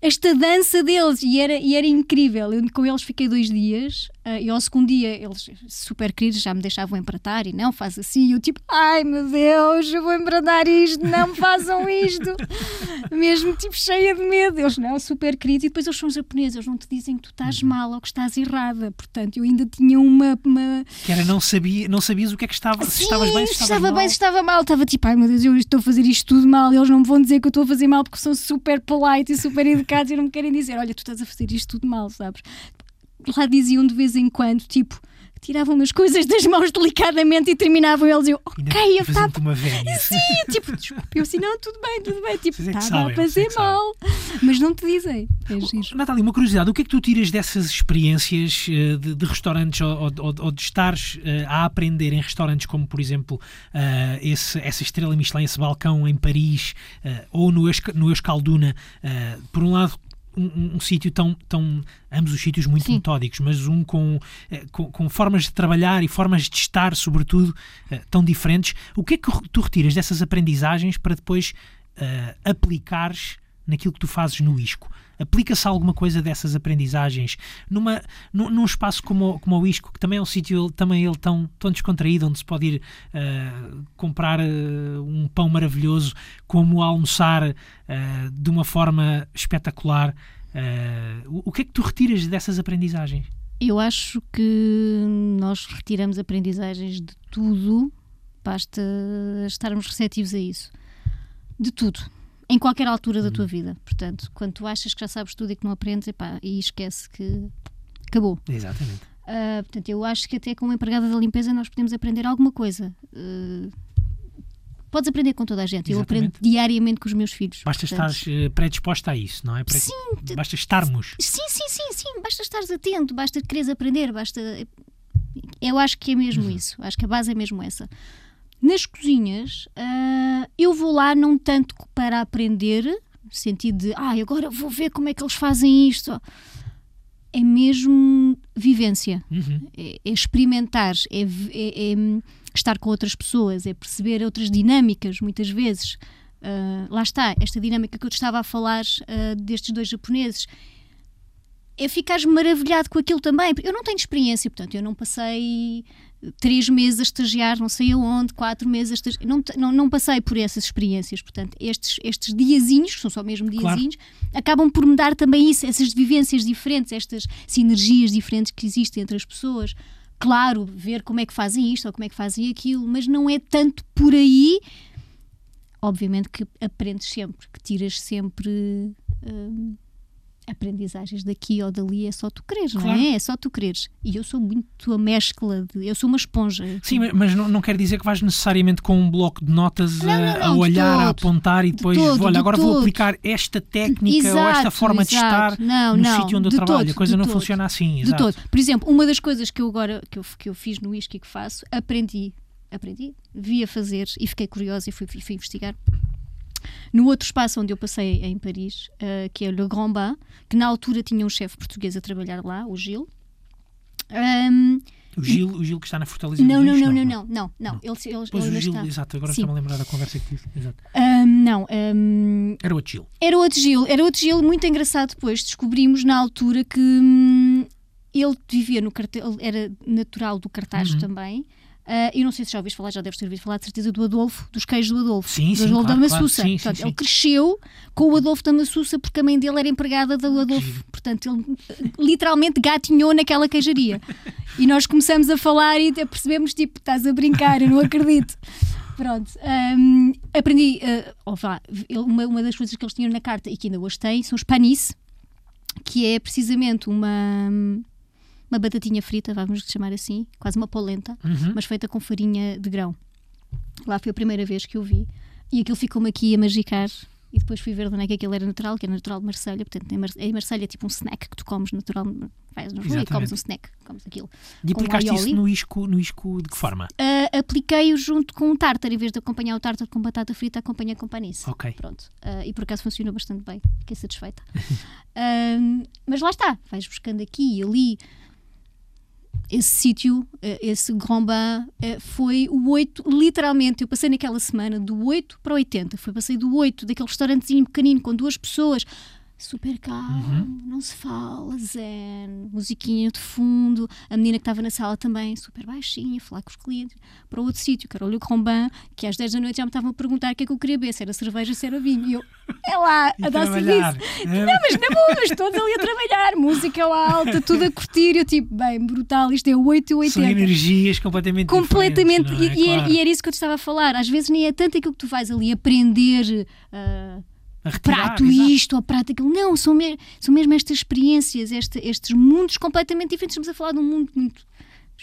esta dança deles e era, e era incrível. Eu com eles fiquei dois dias ah, e ao segundo dia eles, super queridos, já me deixavam empratar e não, faz assim. E eu tipo, ai meu Deus, eu vou empratar isto, não me façam isto. Mesmo tipo cheia de medo. Eles não, super queridos. E depois eles são japoneses, eles não te dizem que tu estás mal ou que estás errada. Portanto, eu ainda tinha uma- uma Que era não, sabia, não sabias o que é que estava. se Sim, estavas bem, se se estavas estava mal. bem, se estava mal. Estava tipo, ai meu Deus, eu estou a fazer isto tudo mal. Eles não me vão dizer que eu estou a fazer mal porque são super polite e super educados e não me querem dizer, olha, tu estás a fazer isto tudo mal, sabes? Lá diziam de vez em quando, tipo, tiravam as coisas das mãos delicadamente e terminavam eles. Eu, ok, eu estava. uma velha. Sim, tipo, desculpa, eu assim, não, tudo bem, tudo bem. Tipo, é estava a é fazer mal. Mas não te dizem. É giro. Natália, uma curiosidade, o que é que tu tiras dessas experiências eh, de, de restaurantes ou, ou- ou de estares eh, a aprender em restaurantes como, por exemplo, eh, esse- essa estrela Michelin, esse balcão em Paris ou no, Esca- no Escalduna, por um lado um, um- sítio tão, tão ambos os sítios muito Sim. metódicos, mas um com, eh, com, com formas de trabalhar e formas de estar, sobretudo, eh, tão diferentes. O que é que tu retiras dessas aprendizagens para depois eh, aplicares naquilo que tu fazes no ISCO? Aplica-se alguma coisa dessas aprendizagens numa, num, num espaço como, como o ISCO, que também é um sítio também ele tão, tão descontraído, onde se pode ir eh, comprar eh, um pão maravilhoso, como almoçar eh, de uma forma espetacular. O, o que é que tu retiras dessas aprendizagens? Eu acho que nós retiramos aprendizagens de tudo, basta estarmos receptivos a isso. De tudo. Em qualquer altura da tua vida. Portanto, quando tu achas que já sabes tudo e que não aprendes, epá, e esquece que acabou. Exatamente. Ah, portanto, eu acho que até como empregada da limpeza nós podemos aprender alguma coisa. Ah, podes aprender com toda a gente. Eu aprendo Exatamente. diariamente com os meus filhos. Basta Portanto, estares eh, predisposta a isso, não é? Pre- Sim, Basta estarmos. Sim, sim, sim, sim. Basta estares atento, basta quereres aprender, basta. Eu acho que é mesmo isso. Acho que a base é mesmo essa. Nas cozinhas, ah, eu vou lá não tanto para aprender, no sentido de, ah, agora vou ver como é que eles fazem isto. É mesmo vivência, Uhum. é, é experimentar, é, é- é, estar com outras pessoas, é perceber outras dinâmicas, muitas vezes. Ah, lá está, esta dinâmica que eu te estava a falar ah, destes dois japoneses. É ficares maravilhado com aquilo também. Eu não tenho experiência, portanto, eu não passei três meses a estagiar, não sei aonde, quatro meses a estagiar. Não, não, não passei por essas experiências. Portanto, estes, estes diazinhos, que são só mesmo Claro. diazinhos, acabam por me dar também isso, essas vivências diferentes, estas sinergias diferentes que existem entre as pessoas. Claro, ver como é que fazem isto ou como é que fazem aquilo, mas não é tanto por aí. Obviamente que aprendes sempre, que tiras sempre hum, aprendizagens daqui ou dali é só tu quereres, Claro. não é? É só tu quereres. E eu sou muito a mescla de. Eu sou uma esponja. Sim, mas- não, não quer dizer que vais necessariamente com um bloco de notas Não, a, não, a não, de olhar, a todo. apontar e depois, todo, olha, de agora vou todo. aplicar esta técnica ou esta Exato, forma de exato. estar Não, no sítio onde eu de trabalho. a coisa de não funciona assim. De exato. todo. Por exemplo, uma das coisas que eu agora que eu, que eu fiz no whisky que faço, aprendi, aprendi, vi a fazer e fiquei curiosa e fui, fui investigar. No outro espaço onde eu passei em Paris, eh, que é Le Grand Bain, que na altura tinha um chefe português a trabalhar lá, o Gil. Ahm, O, Gil, o Gil que está na Fortaleza não, não, não, não, não, não, não. Ele, ele, Pois ele o Gil, está. exato, agora estou-me a lembrar da conversa que tive. Exato. Ahm, não, ahm, Era o Gil. Era outro Gil, era outro Gil muito engraçado depois. Descobrimos na altura que hum, ele vivia no cartel, era natural do cartaz Uhum. também. Ah, e não sei se já ouviste falar, já deves ter ouvido falar de certeza do Adolfo, dos queijos do Adolfo. Sim, do sim, Adolfo claro, da claro. Massuça. Sim, sim, Portanto, sim. Ele cresceu com o Adolfo da Massuça porque a mãe dele era empregada do Adolfo. giro. Portanto, ele eh, literalmente gatinhou naquela queijaria. e nós começamos a falar e até percebemos, tipo, estás a brincar, eu não acredito. Pronto, hum, aprendi, ou vá, uma, uma das coisas que eles tinham na carta e que ainda hoje têm são os panis, que é precisamente uma, uma batatinha frita, vamos chamar assim, quase uma polenta, Uhum. mas feita com farinha de grão. Lá foi a primeira vez que eu vi e aquilo ficou-me aqui a magicar. E depois fui ver de onde é que aquilo era natural, que é natural de Marselha. Portanto, em Mar- em Marselha é tipo um snack que tu comes natural. Vais no e comes um snack, comes aquilo. E com aplicaste isso no isco, no isco de que forma? Ah, Apliquei-o junto com um tartar, em vez de acompanhar o tartar com batata frita, acompanhei com panice. Ok. Pronto. Ah, e por acaso funcionou bastante bem. Fiquei satisfeita. Ahm, mas lá está. Vais buscando aqui e ali. Esse sítio, eh, esse Grand Bain, eh, foi o 8, literalmente, eu passei naquela semana do 8 para o 80. Foi, passei do 8, daquele restaurantezinho pequenino com duas pessoas, super calmo, não se fala, zen, musiquinha de fundo, a menina que estava na sala também, super baixinha, a falar com os clientes, para outro sítio, que era o Le que às 10 da noite já me estavam a perguntar o que é que eu queria beber, se era cerveja, se era vinho. E eu, é lá, E a dar serviço. É. Não, mas na boa, mas todos ali a trabalhar, música alta, tudo a curtir. Eu tipo, bem, brutal, isto é 8 e São 80. energias completamente Completamente, é? e, era, Claro. e era isso que eu te estava a falar. Às vezes nem é tanto aquilo que tu vais ali aprender, A retirar, prato exato. isto ou prato aquilo. Não, são, me- são mesmo estas experiências, este- estes mundos completamente diferentes. Estamos a falar de um mundo muito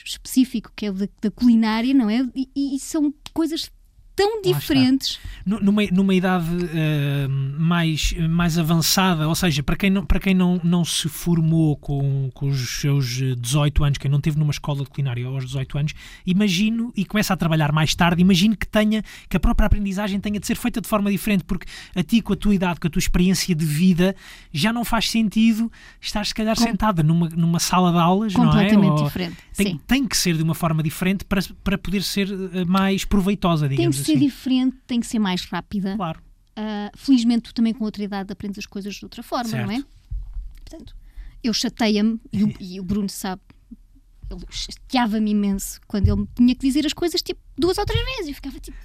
específico, que é o da, da culinária, não é? E, e- e são coisas tão diferentes. Nu- numa, numa idade eh, mais, mais avançada, ou seja, para quem não, para quem não, não se formou com, com os seus eh, 18 anos, quem não teve numa escola de culinária aos 18 anos, imagino, e começa a trabalhar mais tarde, imagino que tenha, que a própria aprendizagem tenha de ser feita de forma diferente, porque a ti, com a tua idade, com a tua experiência de vida, já não faz sentido estar se calhar Com- sentada numa, numa sala de aulas, não é? Completamente Ou- diferente. Tem, tem que ser de uma forma diferente para, para poder ser eh, mais proveitosa, Tem digamos que ser assim. diferente, tem que ser mais rápida. Claro. Ah, felizmente, tu também com outra idade aprendes as coisas de outra forma, não é? Certo. Portanto, eu chateia-me e, o- e o Bruno sabe. Ele chateava-me imenso quando ele me tinha que dizer as coisas tipo duas ou três vezes. Eu ficava tipo,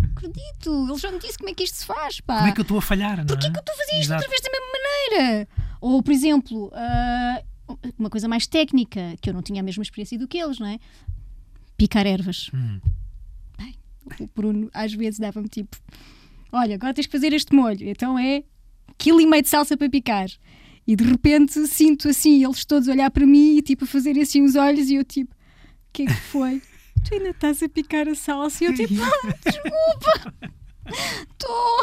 "Não acredito, ele já me disse como é que isto se faz, pá. Como é que eu estou a falhar, não Porquê é? que eu estou a fazer isto Exato. outra vez da mesma maneira? Ou, por exemplo, ah, uma coisa mais técnica, que eu não tinha a mesma experiência do que eles, não é? Picar ervas. Hum. O Bruno às vezes dava-me tipo: Olha, agora tens que fazer este molho. Então é quilo e meio de salsa para picar. E de repente sinto assim, eles todos a olhar para mim e tipo a fazer assim os olhos e eu tipo: O que é que foi? tu ainda estás a picar a salsa? E eu tipo: "Ah, Desculpa! Estou.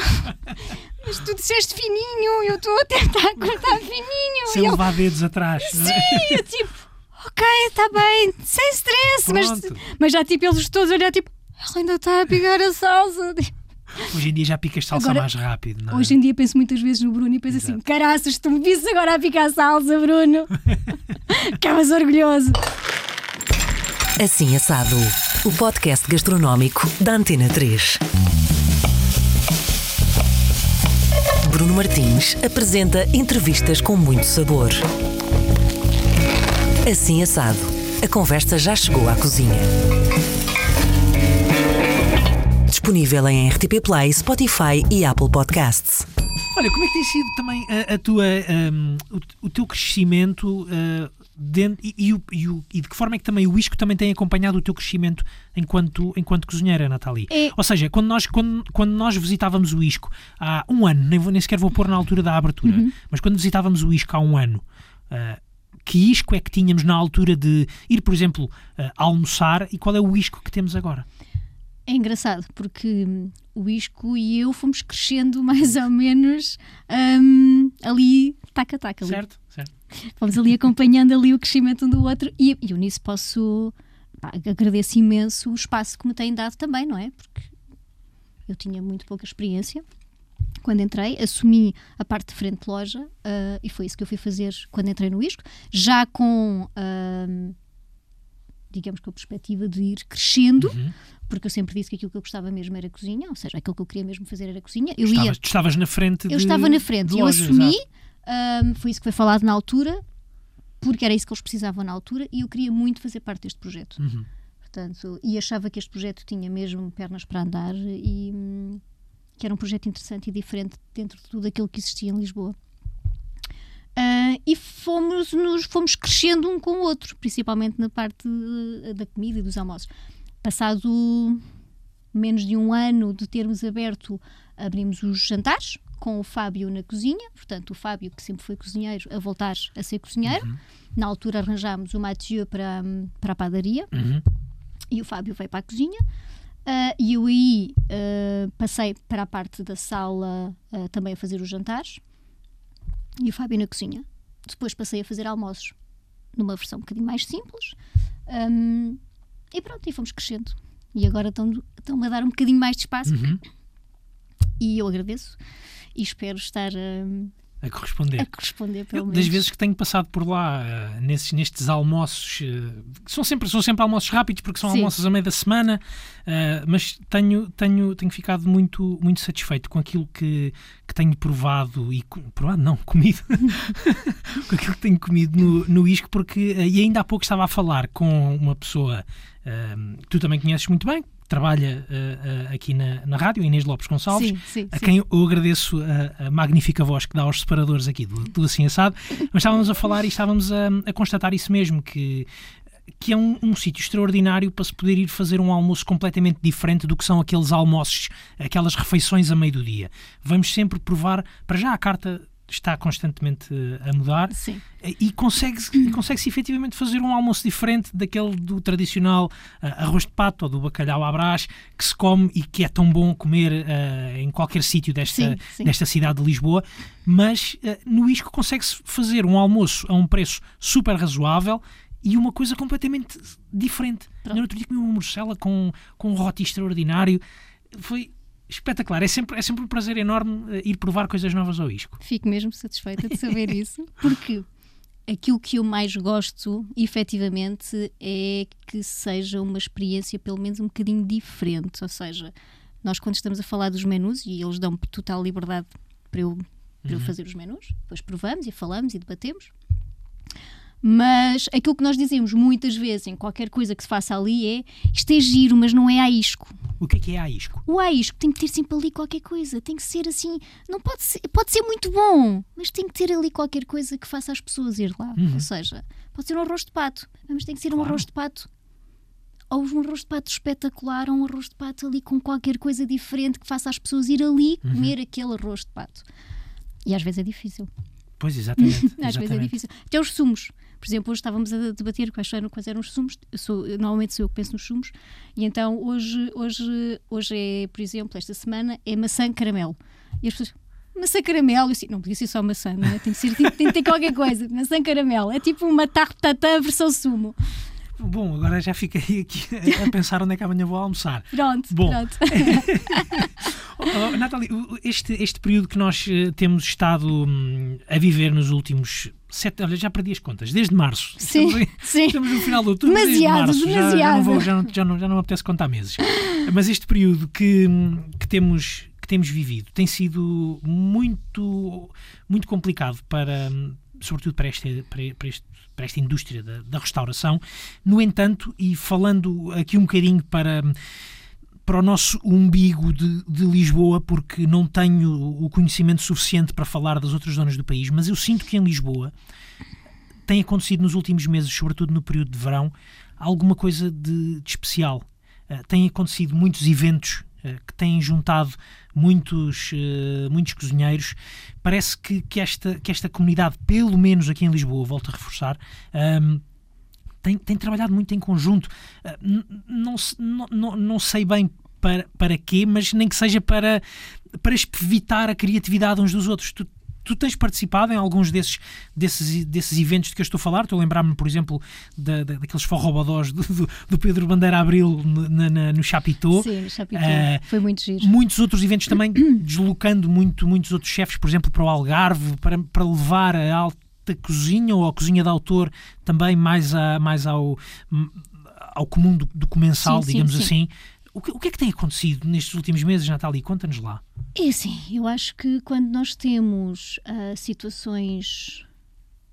Mas tu disseste fininho, eu estou a tentar cortar fininho. Sem ele, levar dedos atrás. é? Sim, eu tipo, ok, está bem, sem stress, mas, Pronto. mas já tipo eles todos olhar tipo, ela ainda está a picar a salsa. Hoje em dia já picas salsa Agora, mais rápido, não é? Hoje em dia penso muitas vezes no Bruno e penso assim, caraças, tu me viste agora a picar salsa, Bruno. Ficavas orgulhoso. Assim Assado, o podcast gastronómico da Antena 3. Bruno Martins apresenta entrevistas com muito sabor. Assim Assado, a conversa já chegou à cozinha. Disponível em RTP Play, Spotify e Apple Podcasts. Olha, como é que tem sido também a, a tua, hum, o, o teu crescimento uh, dentro, e, e, e e de que forma é que também o isco também tem acompanhado o teu crescimento enquanto, enquanto cozinheira, Nathalie? É- Ou seja, quando nós, quando, quando nós visitávamos o isco há um ano, nem, vou, nem sequer vou pôr na altura da abertura, Uhum. mas quando visitávamos o isco há um ano, ah, que isco é que tínhamos na altura de ir, por exemplo, ah, almoçar e qual é o isco que temos agora? É engraçado, porque hum, o Isco e eu fomos crescendo mais ou menos hum, ali, taca-taca. Certo? Certo. Fomos ali acompanhando ali o crescimento um do outro e e eu nisso posso, pá, agradeço imenso o espaço que me têm dado também, não é? Porque eu tinha muito pouca experiência quando entrei, assumi a parte de frente de loja ah, e foi isso que eu fui fazer quando entrei no Isco, já com, ah, digamos que a perspectiva de ir crescendo, Uhum. porque eu sempre disse que aquilo que eu gostava mesmo era cozinha, ou seja, aquilo que eu queria mesmo fazer era cozinha. Eu Estavas, ia tu estavas na frente eu de- estava na frente eu loja, assumi, ahm, foi isso que foi falado na altura, porque era isso que eles precisavam na altura e eu queria muito fazer parte deste projeto. Uhum. Portanto, e achava que este projeto tinha mesmo pernas para andar e hum, que era um projeto interessante e diferente dentro de tudo aquilo que existia em Lisboa. Ah, e fomos, nos, fomos crescendo um com o outro, principalmente na parte eh, da comida e dos almoços. Passado menos de um ano de termos aberto, abrimos os jantares com o Fábio na cozinha, portanto, o Fábio, que sempre foi cozinheiro, a voltar a ser cozinheiro. Na altura arranjámos o Mathieu para, para a padaria Uhum. e o Fábio veio para a cozinha. Ah, e eu aí ah, passei para a parte da sala ah, também a fazer os jantares e o Fábio na cozinha. Depois passei a fazer almoços numa versão um bocadinho mais simples. Ahm, e pronto, e fomos crescendo. E agora estão- estão-me a dar um bocadinho mais de espaço Uhum. e eu agradeço e espero estar ahm, A corresponder. a corresponder pelo Eu, menos. das vezes que tenho passado por lá, eh, nesses, nestes almoços, eh, que são sempre, são sempre almoços rápidos, porque são Sim. almoços a meio da semana, eh, mas tenho, tenho, tenho ficado muito, muito satisfeito com aquilo que, que tenho provado, e provado não, comido, com aquilo que tenho comido no, no isco, porque, e ainda há pouco estava a falar com uma pessoa que tu também conheces muito bem, trabalha eh, eh, aqui na, na rádio, Inês Lopes Gonçalves, Sim, sim, a sim. quem eu agradeço a, a magnífica voz que dá aos separadores aqui do, do Assim Assado, mas estávamos a falar e estávamos a, a constatar isso mesmo, que, que é um, um sítio extraordinário para se poder ir fazer um almoço completamente diferente do que são aqueles almoços, aquelas refeições a meio do dia. Vamos sempre provar, para já a carta está constantemente eh, a mudar Sim. e consegue-se e consegue-se efetivamente fazer um almoço diferente daquele do tradicional ah, arroz de pato ou do bacalhau à brás que se come e que é tão bom comer ah, em qualquer sítio desta, Sim, sim. desta cidade de Lisboa, mas ah, no Isco consegue-se fazer um almoço a um preço super razoável e uma coisa completamente diferente. No outro dia comi uma morcela com, com um roti extraordinário. Foi espetacular. É sempre, é sempre um prazer enorme ah, ir provar coisas novas ao Isco. Fico mesmo satisfeita de saber isso, porque aquilo que eu mais gosto, efetivamente, é que seja uma experiência pelo menos um bocadinho diferente. Ou seja, nós quando estamos a falar dos menus, e eles dão total liberdade para eu, para eu fazer os menus, depois provamos e falamos e debatemos. Mas aquilo que nós dizemos muitas vezes em qualquer coisa que se faça ali é isto é giro, mas não é a isco. O que é que é a Isco? O aisco tem que ter sempre ali qualquer coisa, tem que ser assim, não pode ser, pode ser muito bom, mas tem que ter ali qualquer coisa que faça as pessoas ir lá. Ou seja, pode ser um arroz de pato, mas tem que ser um Claro. arroz de pato. Ou um arroz de pato espetacular, ou um arroz de pato ali com qualquer coisa diferente que faça as pessoas ir ali comer aquele arroz de pato. E às vezes é difícil. Pois, exatamente. Às vezes é exatamente. difícil. Até os sumos. Por exemplo, hoje estávamos a debater quais eram, quais eram os sumos. Sou, normalmente sou eu que penso nos sumos. E então hoje, hoje, hoje é, por exemplo, esta semana é maçã caramelo. E as pessoas. Maçã caramelo, eu assim, não podia ser só maçã, não é? Tem que, ser, tem, tem que ter qualquer coisa. Maçã caramelo. É tipo uma tartatã versão sumo. Bom, agora já fiquei aqui a pensar onde é que amanhã vou almoçar. Pronto, Bom. pronto. Oh, oh, Nathalie, este, este período que nós eh, temos estado hum, a viver nos últimos sete, olha, já perdi as contas, desde março. Sim, Estamos, sim. estamos no final de outubro, desde Demasiado, março. Já- Já, não demasiado. vou, já, não, já, não, já não me apetece contar meses. Mas este período que, que temos que temos vivido tem sido muito muito complicado para sobretudo para esta, para, para este- para esta indústria da, da restauração. No entanto, e falando aqui um bocadinho para para o nosso umbigo de, de Lisboa, porque não tenho o conhecimento suficiente para falar das outras zonas do país, mas eu sinto que em Lisboa tem acontecido nos últimos meses, sobretudo no período de verão, alguma coisa de, de especial. Uh, têm acontecido muitos eventos uh, que têm juntado muitos, uh, muitos cozinheiros. Parece que, que, esta, que esta comunidade, pelo menos aqui em Lisboa, volto a reforçar, ehm, tem, tem trabalhado muito em conjunto. não, não, não, não sei bem para, para quê, mas nem que seja para, para evitar a criatividade uns dos outros. Tu, tu tens participado em alguns desses, desses, desses eventos de que eu estou a falar? Estou a lembrar-me, por exemplo, da, da, daqueles forrobodós do, do, do, Pedro Bandeira Abril na, no Chapitão. Sim, no Chapitão. Uh, Foi muito giro. Muitos outros eventos também, deslocando muito, muitos outros chefes, por exemplo, para o Algarve, para, para levar a alta cozinha ou a cozinha de autor também mais, a, mais ao, ao comum do, do comensal, sim, digamos sim, sim. assim. O que, o que, é que tem acontecido nestes últimos meses, Natália? Conta-nos lá. É assim, eu acho que quando nós temos uh, situações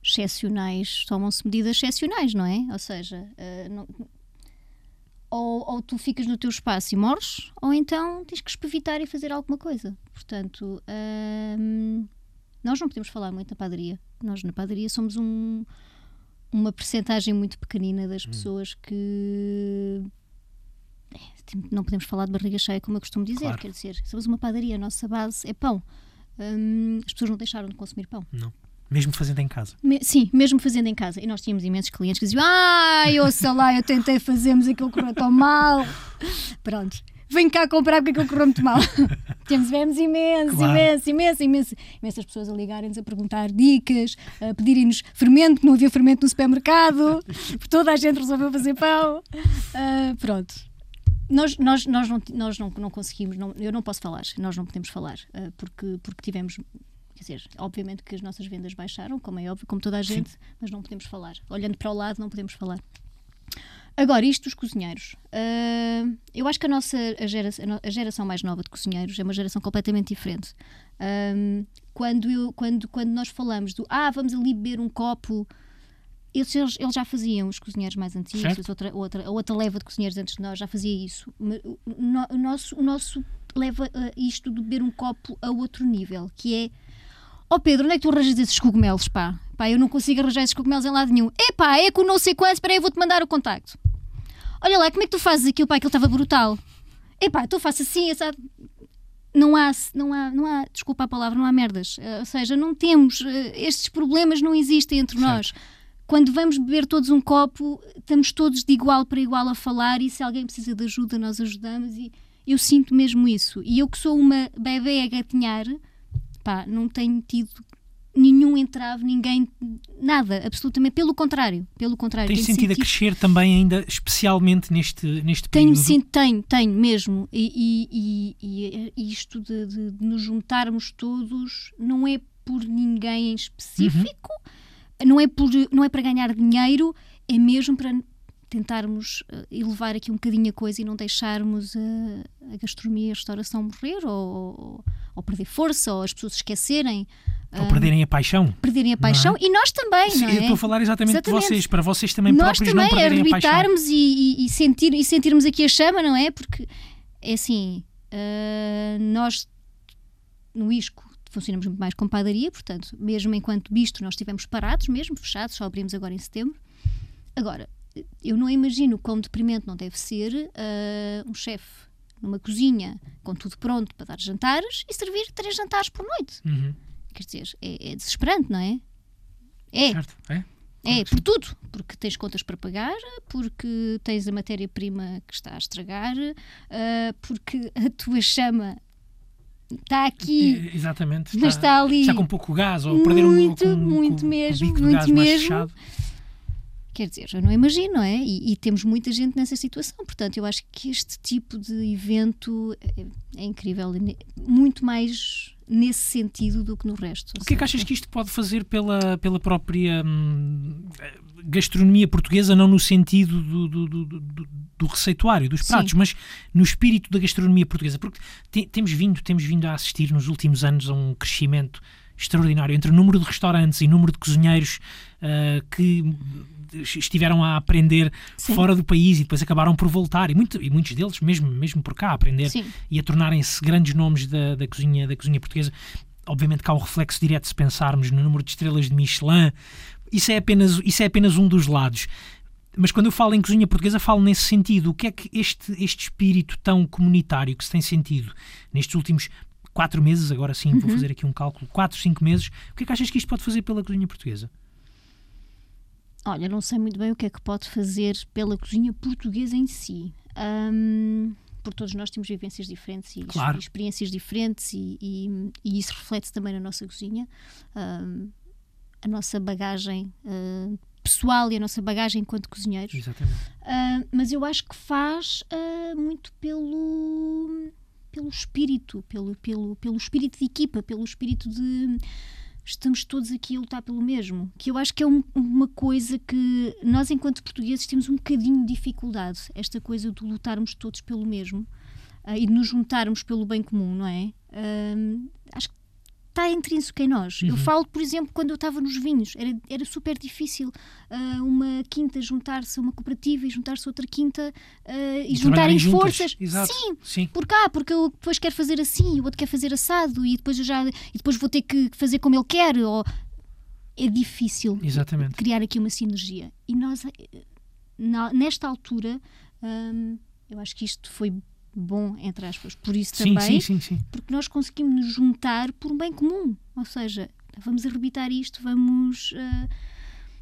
excepcionais, tomam-se medidas excepcionais, não é? Ou seja, uh, não, ou, ou, tu ficas no teu espaço e morres, ou então tens que espevitar e fazer alguma coisa. Portanto, uh, nós não podemos falar muito na padaria. Nós na padaria somos um, uma percentagem muito pequenina das hum. pessoas que não podemos falar de barriga cheia, como eu costumo dizer. Claro. Quer dizer, somos uma padaria, a nossa base é pão. Hum, as pessoas não deixaram de consumir pão. Não. Mesmo fazendo em casa? Me, sim, mesmo fazendo em casa. E nós tínhamos imensos clientes que diziam: Ai, ouça lá, eu tentei fazer, mas aquilo correu tão mal. Pronto. Vem cá comprar porque aquilo correu muito mal. Temos, vemos imenso, claro. imenso, imenso, imenso, imensas pessoas a ligarem-nos a perguntar dicas, a pedirem-nos fermento, não havia fermento no supermercado, toda a gente resolveu fazer pão. Uh, pronto nós, nós, nós, não, nós não, não conseguimos, não, eu não posso falar, nós não podemos falar, uh, porque, porque tivemos. Quer dizer, obviamente que as nossas vendas baixaram, como é óbvio, como toda a gente, Sim. mas não podemos falar. Olhando para o lado, não podemos falar. Agora, isto dos cozinheiros. Uh, eu acho que a nossa a geração, a geração mais nova de cozinheiros é uma geração completamente diferente. Uh, quando, eu, quando, quando nós falamos do ah, vamos ali beber um copo eles, eles, já faziam, os cozinheiros mais antigos, outra, outra, a outra leva de cozinheiros antes de nós já fazia isso. O, nosso, o nosso leva uh, isto de beber um copo a outro nível, que é Ó oh Pedro, onde é que tu arranjas esses cogumelos, pá? Pá, eu não consigo arranjar esses cogumelos em lado nenhum. É pá, é com não sei quantos, espera aí, eu vou-te mandar o contacto. Olha lá, como é que tu fazes aquilo, pá, aquilo estava brutal. É pá, tu faço assim? Não há, não há, não há, desculpa a palavra, não há merdas. Uh, ou seja, não temos, uh, estes problemas não existem entre certo. nós quando vamos beber todos um copo, estamos todos de igual para igual a falar e se alguém precisa de ajuda, nós ajudamos e eu sinto mesmo isso. E eu que sou uma bebê a gatinhar, pá, não tenho tido nenhum entrave, ninguém, nada, absolutamente, pelo contrário, pelo contrário. Tens sentido, sentido a crescer também ainda, especialmente neste, neste tenho, período? Sim, tenho, tenho mesmo, e, e, e, e isto de, de, de, nos juntarmos todos não é por ninguém em específico, uhum não é, por, não é para ganhar dinheiro, é mesmo para tentarmos uh, elevar aqui um bocadinho a coisa e não deixarmos a, a gastronomia e a restauração morrer ou, ou, perder força ou as pessoas esquecerem. Ou uh, perderem a paixão. Perderem a paixão. É? E nós também, Sim, não é? Eu estou a falar exatamente, exatamente. de vocês, para vocês também nós próprios também, não perderem a paixão. e, e, e, sentir, e sentirmos aqui a chama, não é? Porque, é assim, uh, nós no ISCO funcionamos muito mais com padaria, portanto, mesmo enquanto bistro nós estivemos parados, mesmo fechados, só abrimos agora em setembro. Agora, eu não imagino quão deprimente não deve ser uh, um chefe numa cozinha com tudo pronto para dar jantares e servir três jantares por noite. Uhum. Quer dizer, é, é, desesperante, não é? É. Certo, é. É, por tudo. Porque tens contas para pagar, porque tens a matéria-prima que está a estragar, uh, porque a tua chama está aqui. Exatamente. Está, mas está ali. Está com pouco gás ou perder um Muito, com, muito com, mesmo, com muito mesmo. Quer dizer, eu não imagino, não é? E, e, temos muita gente nessa situação. Portanto, eu acho que este tipo de evento é, é incrível. Muito mais nesse sentido do que no resto. O que é que achas que isto pode fazer pela, pela própria hum, gastronomia portuguesa, não no sentido do, do, do, do receituário, dos pratos, Sim. mas no espírito da gastronomia portuguesa? Porque te, temos, vindo, temos vindo a assistir nos últimos anos a um crescimento extraordinário entre o número de restaurantes e número de cozinheiros uh, que estiveram a aprender Sim. fora do país e depois acabaram por voltar, e, muito, e muitos deles mesmo, mesmo por cá, a aprender Sim. e a tornarem-se grandes nomes da, da, cozinha, da cozinha portuguesa. Obviamente que há um reflexo direto se pensarmos no número de estrelas de Michelin isso, é apenas, isso é apenas um dos lados. Mas quando eu falo em cozinha portuguesa, falo nesse sentido. O que é que este, este espírito tão comunitário que se tem sentido nestes últimos quatro meses, agora sim, uhum. vou fazer aqui um cálculo, quatro, cinco meses, o que é que achas que isto pode fazer pela cozinha portuguesa? Olha, não sei muito bem o que é que pode fazer pela cozinha portuguesa em si. Um, porque todos nós temos vivências diferentes e, claro. experiências diferentes e, e, e, isso reflete também na nossa cozinha. Um, a nossa bagagem uh, pessoal e a nossa bagagem enquanto cozinheiros. Exatamente. Uh, mas eu acho que faz uh, muito pelo pelo espírito, pelo, pelo, pelo espírito de equipa, pelo espírito de estamos todos aqui a lutar pelo mesmo. Que eu acho que é um, uma coisa que nós, enquanto portugueses, temos um bocadinho de dificuldade. Esta coisa de lutarmos todos pelo mesmo uh, e de nos juntarmos pelo bem comum, não é? Uh, acho que está intrínseco em nós. Uhum. Eu falo, por exemplo, quando eu estava nos vinhos, era, era super difícil uh, uma quinta juntar-se a uma cooperativa e juntar-se a outra quinta uh, e, e juntarem forças. Sim, Sim, por cá, porque eu depois quero fazer assim, o outro quer fazer assado e depois eu já e depois vou ter que fazer como ele quer. Ou... É difícil Exatamente. criar aqui uma sinergia. E nós, eh, na, nesta altura, um, eu acho que isto foi bom, entre aspas, por isso sim, também, sim, sim, porque nós conseguimos nos juntar por um bem comum, ou seja, vamos arrebitar isto, vamos uh,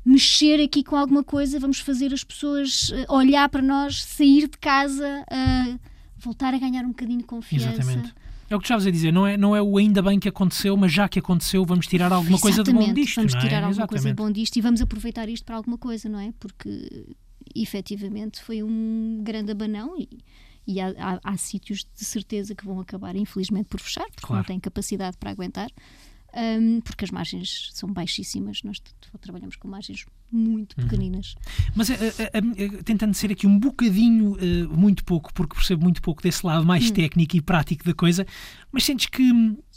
mexer aqui com alguma coisa, vamos fazer as pessoas uh, olhar para nós, sair de casa, uh, voltar a ganhar um bocadinho de confiança. Exatamente. É o que tu estavas a dizer, não é, não é o ainda bem que aconteceu, mas já que aconteceu, vamos tirar alguma Exatamente, coisa de bom disto. Vamos é? tirar é? alguma Exatamente. coisa de bom disto e vamos aproveitar isto para alguma coisa, não é? Porque efetivamente foi um grande abanão e, e há, há, há sítios de certeza que vão acabar, infelizmente, por fechar, porque Claro. não têm capacidade para aguentar, hum, porque as margens são baixíssimas. Nós trabalhamos com margens muito Uhum. pequeninas. Mas eh, eh, eh, tentando ser aqui um bocadinho, eh, muito pouco, porque percebo muito pouco desse lado mais técnico e prático da coisa, mas sentes que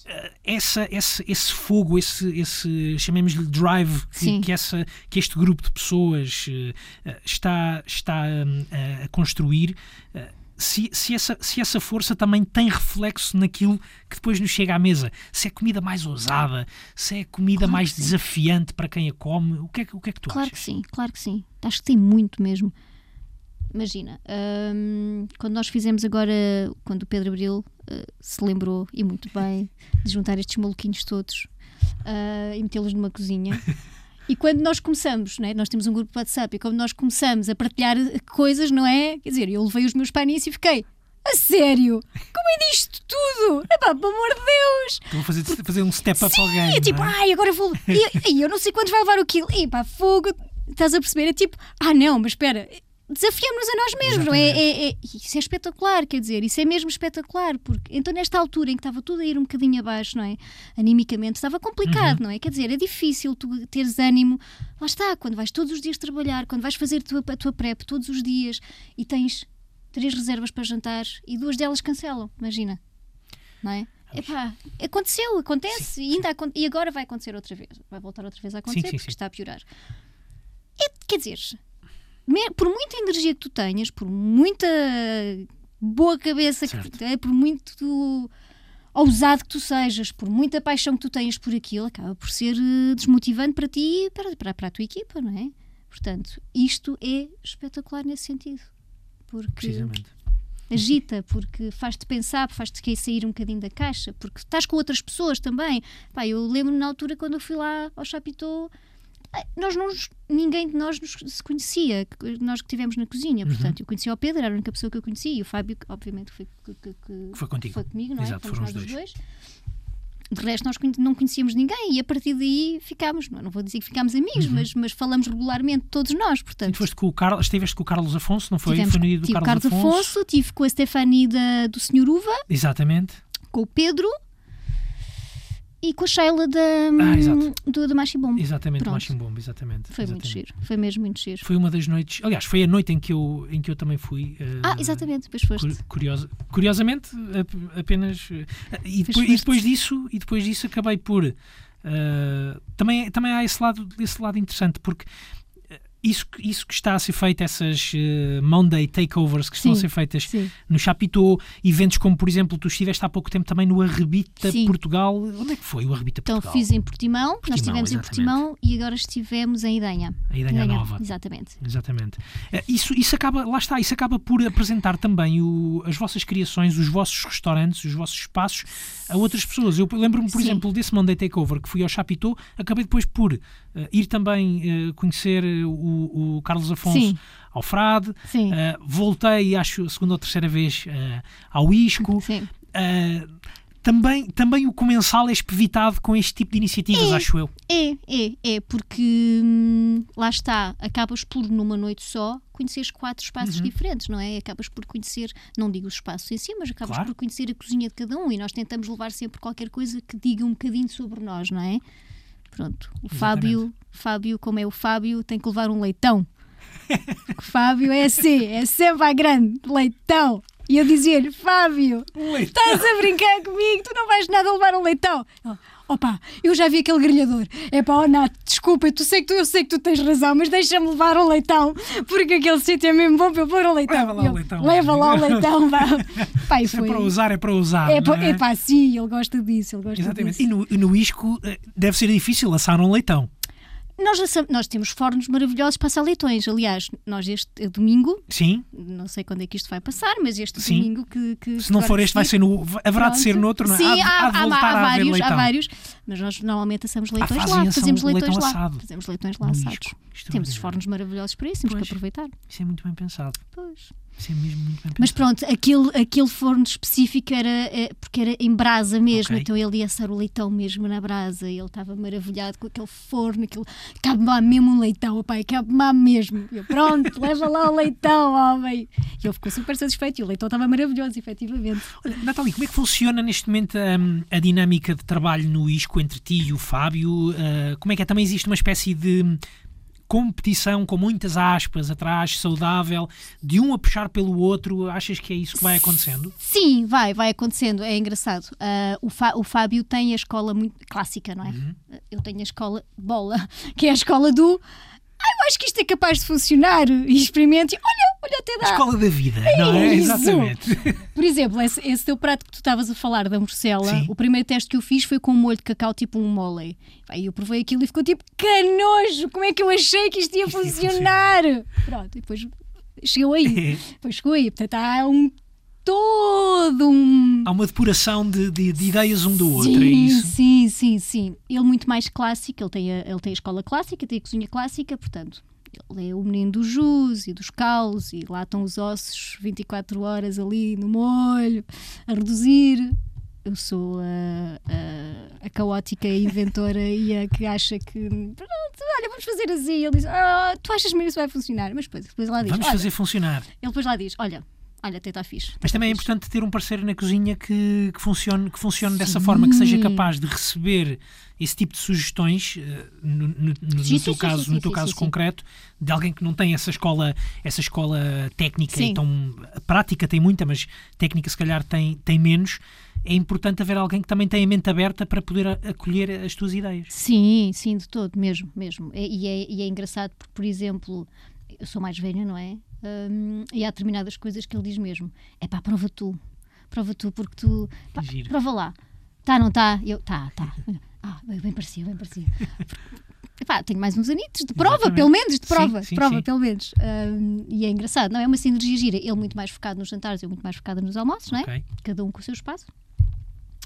eh, essa, esse, esse fogo, esse, esse chamemos-lhe drive, que, que, essa, que este grupo de pessoas eh, está, está hum, a- a construir. Se, se, essa, se essa força também tem reflexo naquilo que depois nos chega à mesa. Se é comida mais ousada, se é comida Claro mais que sim. desafiante para quem a come, o que é, que- o que, é que tu Claro que achas? sim, claro que sim. Acho que tem muito mesmo. Imagina, hum, quando nós fizemos agora, quando o Pedro Abril uh, se lembrou, e muito bem, de juntar estes maluquinhos todos uh, e metê-los numa cozinha. E quando nós começamos, não é? nós temos um grupo de WhatsApp, e quando nós começamos a partilhar coisas, não é? Quer dizer, eu levei os meus pais nisso e fiquei, a sério? Como é disto tudo? Epá, pelo amor de Deus! Vou fazer, fazer um step up Sim, game. é tipo, é? ai, agora vou. E, e eu não sei quantos vai levar o quilo. E pá, fogo. Estás a perceber? É tipo, ah, não, mas espera. Desafiamos-nos a nós mesmos, não é? É- é- Isso é espetacular, quer dizer, isso é mesmo espetacular, porque então nesta altura em que estava tudo a ir um bocadinho abaixo, não é? Animicamente, estava complicado, não é? Quer dizer, é difícil tu teres ânimo, lá está, quando vais todos os dias trabalhar, quando vais fazer a tua, a tua prep todos os dias e tens três reservas para jantar e duas delas cancelam, imagina, não é? Epá, aconteceu, acontece e, ainda e agora vai acontecer outra vez. Vai voltar outra vez a acontecer sim, porque sim. está a piorar. É, quer dizer, por muita energia que tu tenhas, por muita boa cabeça, que Certo. tu tens, por muito ousado que tu sejas, por muita paixão que tu tenhas por aquilo, acaba por ser eh, desmotivante para ti e para, para, para a tua equipa, não é? Portanto, isto é espetacular nesse sentido. Porque Precisamente. agita, porque faz-te pensar, faz-te querer sair um bocadinho da caixa, porque estás com outras pessoas também. Pá, eu lembro-me na altura quando eu fui lá ao Chapitão, pá, nós não, ninguém de nós nos, se conhecia, nós que estivemos na cozinha, Uhum. portanto, eu conhecia o Pedro, era a única pessoa que eu conhecia, e o Fábio, obviamente, foi, que, que- que- Foi contigo. foi comigo, não é? Exato, foram os os dois. De resto, nós não conhecíamos ninguém e a partir daí ficámos, não não vou dizer que ficámos amigos, mas, mas falamos regularmente todos nós, Uhum. E portanto. tu foste com o Carlos, estiveste com o Carlos Afonso, não foi? Tivemos, foi tive Carlos, Carlos Afonso, tive com a Stefania da, do Senhor Uva, Exatamente. com o Pedro e com a Sheila da, Ah, exato. do, da Machibombo. Exatamente, Pronto. Machimbombo, exatamente. Foi muito exatamente. giro, foi mesmo muito giro. Foi uma das noites, aliás, foi a noite em que eu, em que eu também fui. eh, Ah, exatamente, depois foste. Cur- curiosa- curiosamente, ap- apenas. eh, E Pois depois, e depois disso, e depois disso acabei por. eh, também, também há esse lado, esse lado interessante, porque isso, isso que está a ser feito, essas uh, Monday takeovers que estão Sim, a ser feitas sim. no Chapitão, eventos como, por exemplo, tu estiveste há pouco tempo também no Arrebita Sim. Portugal. Onde é que foi o Arrebita Então Portugal? fiz em Portimão, nós Portimão, estivemos em exatamente. Portimão e agora estivemos em Idenha. A Idenha Nova. Exatamente. Exatamente. Eh, Isso, isso acaba, lá está, isso acaba por apresentar também o- as vossas criações, os vossos restaurantes, os vossos espaços a outras pessoas. Eu lembro-me, por exemplo, desse Monday Takeover que fui ao Chapitão, acabei depois por eh, ir também conhecer eh, o, o Carlos Afonso Sim. ao Frade, Sim. eh, voltei, acho, a segunda ou terceira vez eh, ao Isco. Sim. Eh, também, também o comensal é espevitado com este tipo de iniciativas, É. acho eu. É, é, é, porque hum, lá está, acabas por numa noite só conheceres quatro espaços Uhum. diferentes, não é? Acabas por conhecer, não digo os espaços em si, mas acabas Claro. por conhecer a cozinha de cada um e nós tentamos levar sempre qualquer coisa que diga um bocadinho sobre nós, não é? Pronto, o Fábio, Fábio, como é o Fábio, tem que levar um leitão. O Fábio é assim, é sempre à grande, leitão. E eu dizia-lhe, Fábio, Estás a brincar comigo? Tu não vais nada levar um leitão. Opa, eu já vi aquele grelhador. É pá, oh Nath, desculpa, tu sei que tu, eu sei que tu tens razão, mas deixa-me levar um leitão, porque aquele sítio é mesmo bom para eu pôr um leitão. Leva lá o Ele, leitão. Leva lá o leitão, vá. Pá, é foi. para usar, é para usar. É, pá, é? é pá, sim, ele gosta disso, ele gosta Exatamente. disso. E no, no Isco eh, deve ser difícil assar um leitão. Nós, nós temos fornos maravilhosos para assar leitões. Aliás, nós este domingo, Sim. não sei quando é que isto vai passar, mas este Sim. domingo que. que Se não for este, vai se- ser no. Haverá de ser Pronto. noutro, não é? Sim, há, de- há, há há- vários, há vários, mas nós normalmente assamos leitões fazem lá, fazemos leitões leitão lá. assado. Fazemos leitões lá No assados. Isco. Temos os fornos maravilhosos para isso, temos Pois. que aproveitar. Isso é muito bem pensado. Pois. Isso é mesmo muito bem pensado. Mas pronto, aquele, aquele forno específico era é, porque era em brasa mesmo, Ok. então ele ia assar o leitão mesmo na brasa e ele estava maravilhado com aquele forno, aquilo, cabe-me lá mesmo um leitão, pai, cabe-me lá mesmo. Eu, pronto, leva lá o leitão, homem. E ele ficou super satisfeito e o leitão estava maravilhoso, efetivamente. Olha, Natália, como é que funciona neste momento hum, a dinâmica de trabalho no Isco entre ti e o Fábio? Uh, como é que é? Também existe uma espécie de competição com muitas aspas atrás, saudável, de um a puxar pelo outro? Achas que é isso que vai acontecendo? Sim, vai, vai acontecendo, é engraçado. Ah, o, Fá- o Fábio tem a escola muito clássica, não é? Uhum. Eu tenho a escola bola, que é a escola do. Ah, eu acho que isto é capaz de funcionar. E experimente, olha, olha, até A dá. escola da vida, não é? isso. Exatamente. Por exemplo, esse, esse teu prato que tu estavas a falar da morcela, o primeiro teste que eu fiz foi com um molho de cacau, tipo um mole. Aí eu provei aquilo e ficou tipo, canojo, como é que eu achei que isto ia Isto ia funcionar? Pronto, e depois chegou aí. Depois chegou aí. Portanto, há um todo um. Há uma depuração de, de- de ideias um do outro, é Sim, isso? sim, sim, sim. Ele muito mais clássico, ele tem, a, ele tem a escola clássica, tem a cozinha clássica, portanto, ele é o menino dos jus e dos calos e lá estão os ossos 24 horas ali no molho, a reduzir. Eu sou a, a, a caótica inventora e a que acha que pronto, olha, vamos fazer assim. Ele diz, ah, tu achas mesmo que isso vai funcionar? Mas depois, depois lá diz, Vamos fazer funcionar. ele depois lá diz, olha, olha, até está fixe. Mas também é importante ter um parceiro na cozinha que, que funcione, que funcione dessa forma, que seja capaz de receber esse tipo de sugestões, eh, no, no- no Sim, teu sim, caso, sim, no teu caso concreto, de alguém que não tem essa escola, essa escola técnica Sim. e tão a prática tem muita, mas técnica se calhar tem, tem menos. É importante haver alguém que também tenha a mente aberta para poder acolher as tuas ideias. Sim, sim, de todo, mesmo, mesmo. E, e é, e é engraçado porque, por exemplo, eu sou mais velha, não é? Hum, e há determinadas coisas que ele diz mesmo: é pá, prova tu, prova tu, porque tu. Pá, prova lá. Tá, não tá? Eu, tá, tá. Ah, bem parecia, bem parecia. Epá, tenho mais uns anitos de prova, Exatamente. pelo menos, de Sim, prova, sim, prova, sim. pelo menos. Hum, e é engraçado, não é uma sinergia gira. Ele muito mais focado nos jantares, eu muito mais focada nos almoços, não é? Cada um com o seu espaço.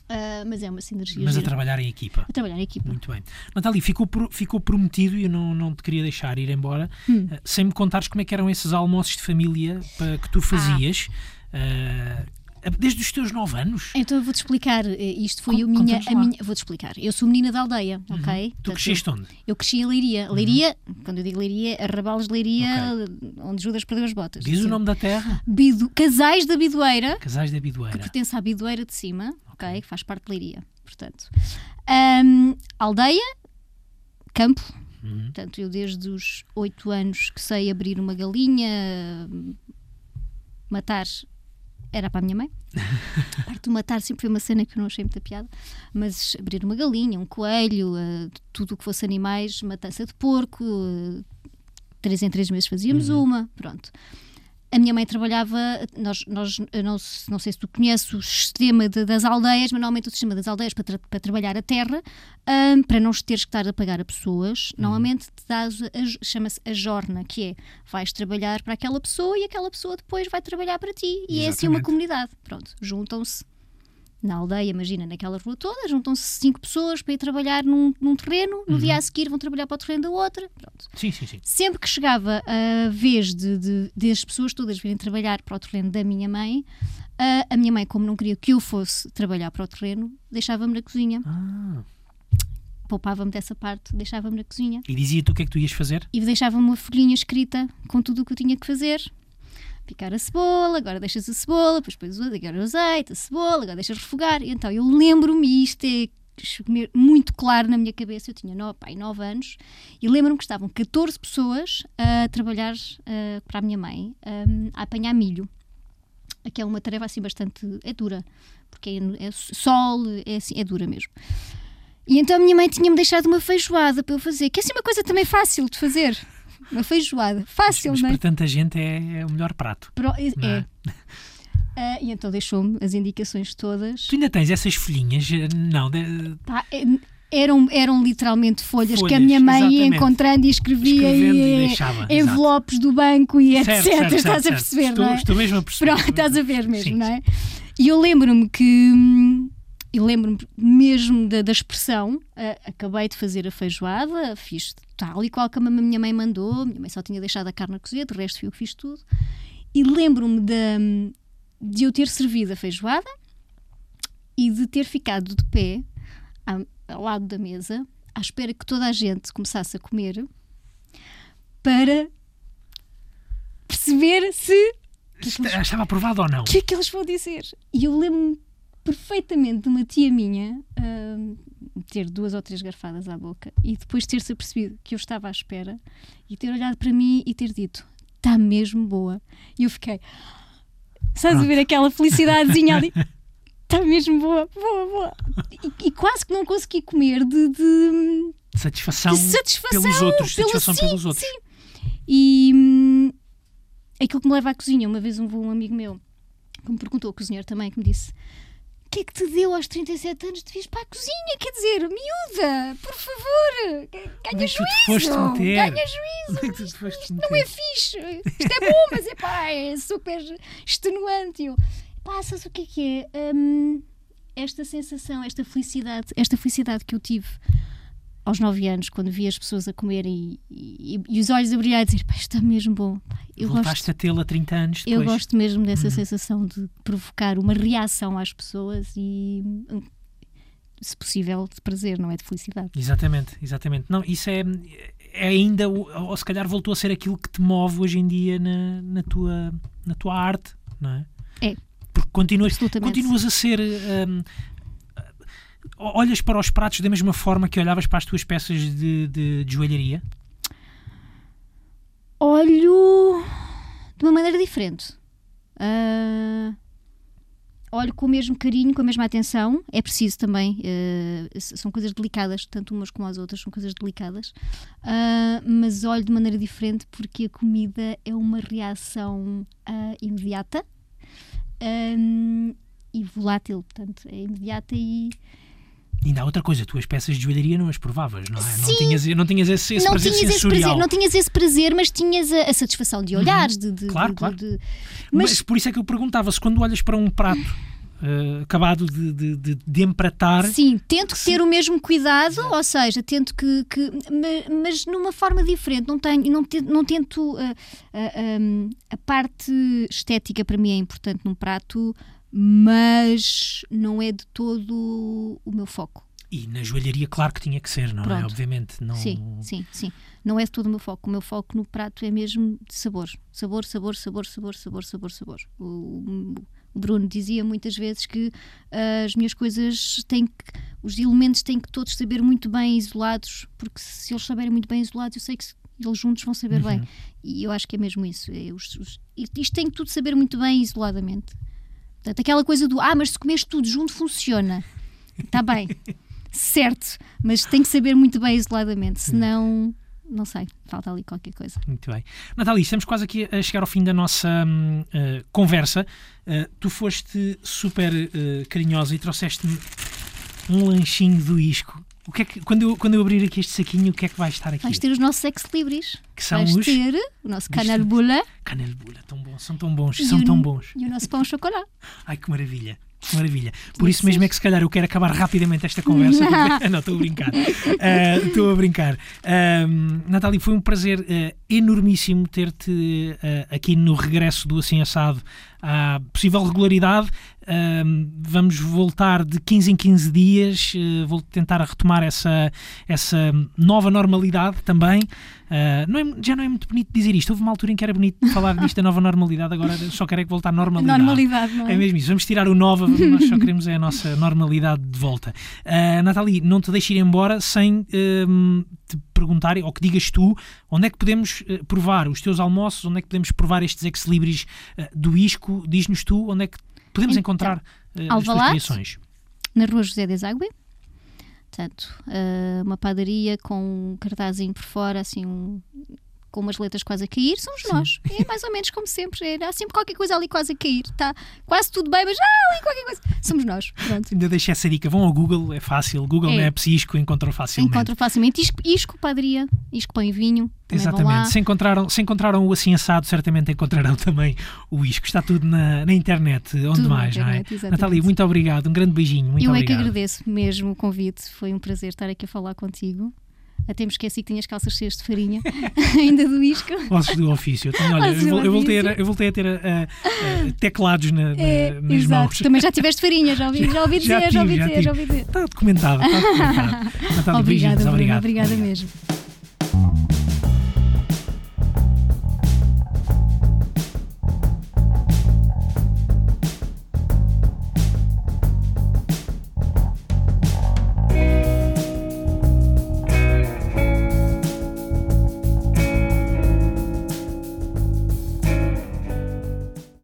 Ah, mas é uma sinergia Mas a gira. trabalhar em equipa. a trabalhar em equipa. Muito bem. Natália, ficou, pro- ficou prometido e eu não, não te queria deixar ir embora Hum. eh, sem me contares como é que eram esses almoços de família pa- que tu fazias eh, desde os teus 9 anos. Então eu vou-te explicar, eh, isto foi Con- a minha, a vou-te explicar. Eu sou menina da aldeia, ok? Tu Portanto, cresceste onde? eu, cresci em Leiria. Leiria, quando eu digo Leiria, é Rabalos de Leiria, onde Judas perdeu as botas. Diz o Sim. nome da terra? Bido, Casais da Bidoeira, Casais da que Bidoeira. pertence à Bidoeira de cima, ok? Que faz parte de Leiria, portanto. Ahm, aldeia, campo, Uhum. Portanto, eu desde os 8 anos que sei abrir uma galinha, matar era para a minha mãe. A parte do matar sempre foi uma cena que eu não achei muita piada, mas abrir uma galinha, um coelho, eh, tudo o que fosse animais, matança de porco, eh, três em três meses fazíamos Uhum. uma, pronto. A minha mãe trabalhava, nós, nós não, não sei se tu conheces o sistema de- das aldeias, mas normalmente o sistema das aldeias para, tra- para trabalhar a terra, ahm, para não teres que estar a pagar a pessoas, Uhum. normalmente chama-se a jorna, que é, vais trabalhar para aquela pessoa e aquela pessoa depois vai trabalhar para ti. E é assim uma Exatamente. comunidade. Pronto, juntam-se na aldeia, imagina, naquela rua toda, juntam-se cinco pessoas para ir trabalhar num, num terreno, no Uhum. dia a seguir vão trabalhar para o terreno da outra. Pronto. Sim, sim, sim. Sempre que chegava a vez de, de, de as pessoas todas virem trabalhar para o terreno da minha mãe, a, a minha mãe, como não queria que eu fosse trabalhar para o terreno, deixava-me na cozinha. Ah. Poupava-me dessa parte, deixava-me na cozinha. E dizia-te o que é que tu ias fazer? E deixava-me uma folhinha escrita com tudo o que eu tinha que fazer. Picar a cebola, agora deixas a cebola, depois pões agora o azeite, a cebola, agora deixas refogar. E então eu lembro-me, isto é muito claro na minha cabeça, eu tinha nove, pai, nove anos, e lembro-me que estavam 14 pessoas a trabalhar ah, para a minha mãe, ah, a apanhar milho. Que é uma tarefa assim bastante. é dura, porque é, é sol, é, assim, é dura mesmo. E então a minha mãe tinha-me deixado uma feijoada para eu fazer, que é assim uma coisa também fácil de fazer. Uma feijoada. Fácil, Mas não é? para tanta gente é, é o melhor prato. Pro- é. não é? Ah, e então deixou-me as indicações todas. Tu ainda tens essas folhinhas? eh, Não, de- é- eram, eram literalmente folhas, que a Folhas, minha mãe ia exatamente. encontrando e escrevia e deixava, exato. envelopes do banco e etc. Certo, certo, Estás certo, a perceber, estou, não é? estou mesmo a perceber. Pronto, estás a ver mesmo, Sim, não é? E eu lembro-me que. hum, Eu lembro-me mesmo da, da expressão. ah, acabei de fazer a feijoada, fiz tal e qual como a minha mãe mandou. Minha mãe só tinha deixado a carne a cozer, de resto fui eu que fiz tudo. E lembro-me da- de eu ter servido a feijoada e de ter ficado de pé ao lado da mesa, à espera que toda a gente começasse a comer, para perceber se Está- Estava aprovado ou não? o que é que eles vão dizer? E eu lembro-me perfeitamente de uma tia minha hum, ter duas ou três garfadas à boca e depois ter-se apercebido que eu estava à espera e ter olhado para mim e ter dito: está mesmo boa. E eu fiquei, sabes a ver aquela felicidadezinha ali? Está mesmo boa, boa, boa. E, e quase que não consegui comer de- de, Satisfação, de satisfação pelos outros. pelo- satisfação sim, pelos outros. sim. E hum, aquilo que me leva à cozinha, uma vez um, um amigo meu que me perguntou, o cozinheiro também, que me disse: que é que te deu aos 37 anos de vir para a cozinha? Quer dizer, miúda, por favor, ganha foste juízo, meter? ganha juízo. te foste Não meter? é fixe, isto é bom, mas é pá, é super extenuante. Eu, pá, sabes o que é que é? Hum, esta sensação, esta felicidade, esta felicidade que eu tive aos 9 anos, quando vi as pessoas a comer e, e, e os olhos a brilhar e dizer, pá, está mesmo bom. Eu Voltaste gosto, a tê-la 30 anos eu depois. gosto mesmo dessa sensação de provocar uma reação às pessoas e, se possível, de prazer, não é de felicidade. Exatamente, exatamente. Não, isso é, é ainda, ou se calhar voltou a ser aquilo que te move hoje em dia na, na, tua, na tua arte, não é? É. Porque continuas, continuas a ser. hum, olhas para os pratos da mesma forma que olhavas para as tuas peças de, de, de joalharia? olho de uma maneira diferente. Ah, olho com o mesmo carinho, com a mesma atenção. É preciso também, s- são coisas delicadas, tanto umas como as outras, são coisas delicadas. Ah, mas olho de maneira diferente porque a comida é uma reação imediata ahm, e volátil, portanto, é imediata e Ainda há outra coisa, tu as peças de joalharia não as provavas, não é? Não Sim. tinhas, não tinhas esse, esse não prazer tinhas esse sensorial. prazer, não tinhas esse prazer, mas tinhas a, a satisfação de olhares, de, de- Claro, de- claro. de- Mas, mas por isso é que eu perguntava se quando olhas para um prato eh, acabado de, de, de, empratar, Sim, tento Sim. ter o mesmo cuidado, ou seja, tento que. que ma- mas numa forma diferente. Não, tenho, não, te- não tento. ah, ah, hum, a parte estética para mim é importante num prato, mas não é de todo o meu foco. e na joalharia, claro que tinha que ser, não é? Pronto. Obviamente, não. Sim, sim, sim. Não é de todo o meu foco. O meu foco no prato é mesmo de sabor. Sabor, sabor, sabor, sabor, sabor, sabor, sabor. O, Bruno dizia muitas vezes que ah, as minhas coisas têm que. Os elementos têm que todos saber muito bem isolados, porque se eles saberem muito bem isolados, eu sei que eles juntos vão saber Uhum. bem. E eu acho que é mesmo isso. É os- os- isto tem que tudo saber muito bem isoladamente. Portanto, aquela coisa do ah, mas se comes tudo junto funciona. Está bem, certo, mas tem que saber muito bem isoladamente, senão não sei, falta ali qualquer coisa. Muito bem. Natália, estamos quase aqui a chegar ao fim da nossa uh, conversa. Uh, tu foste super uh, carinhosa e trouxeste-me um lanchinho do isco. O que é que, quando, eu, quando eu abrir aqui este saquinho, o que é que vai estar aqui? Vais ter os nossos ex-libris. Que são Vais os ter o nosso canelbula canelbula, tão bons, são tão bons, e são o- tão bons. e o nosso pão chocolate. Ai, que maravilha. Que maravilha. Por isso mesmo é que se calhar eu quero acabar rapidamente esta conversa. porque- Não, estou a brincar. Ah, Estou a brincar. Ahm, Natália, foi um prazer ah, enormíssimo ter-te ah, aqui no regresso do Assim Assado à possível regularidade. Ahm, vamos voltar de 15 em 15 dias. ah, vou tentar retomar essa, essa nova normalidade também. Ah, não é- já não é muito bonito dizer isto. Houve uma altura em que era bonito falar disto da nova normalidade, agora só quero é que voltar à normalidade. Normalidade, não é? É mesmo isso, vamos tirar o nova, nós só queremos é a nossa normalidade de volta. Uh, Nathalie, não te deixe ir embora sem te perguntar, ou que digas tu, onde é que podemos uh, provar os teus almoços, onde é que podemos provar estes ex-libris uh, do Isco, diz-nos tu, onde é que podemos Então, encontrar uh, as tuas Alvalade. criações. Na rua José Deságua. Portanto, uma padaria com um cartazinho por fora, assim, um- com umas letras quase a cair, somos nós. É mais ou menos como sempre. é, Há sempre qualquer coisa ali quase a cair. Está quase tudo bem, mas há ali qualquer coisa. Somos nós. Pronto. Ainda deixei essa dica, vão ao Google, é fácil, Google É. Maps Isco encontram facilmente. Encontro facilmente. Isco, isco padaria, isco pão e vinho. Exatamente. Se encontraram, se encontraram o assim assado, certamente encontrarão também o isco. Está tudo na, na internet, onde Tudo mais, não é? internet. Natália, muito obrigado, um grande beijinho. Muito Eu é que obrigado. agradeço mesmo o convite. Foi um prazer estar aqui a falar contigo. Até me esqueci que tinhas calças cheias de farinha, ainda do isco. Ossos do ofício. Eu, tenho- olha, eu, eu voltei a, eu voltei a ter ah, ah, teclados na- na- É, nas exato. mãos. Também já tiveste farinha, já ouvi, já ouvi dizer, já, tive, ouvi já dizer, já ouvi dizer. Está documentado. Está documentado. Obrigada, beijinhos, Bruno, obrigado. obrigada Obrigado. mesmo.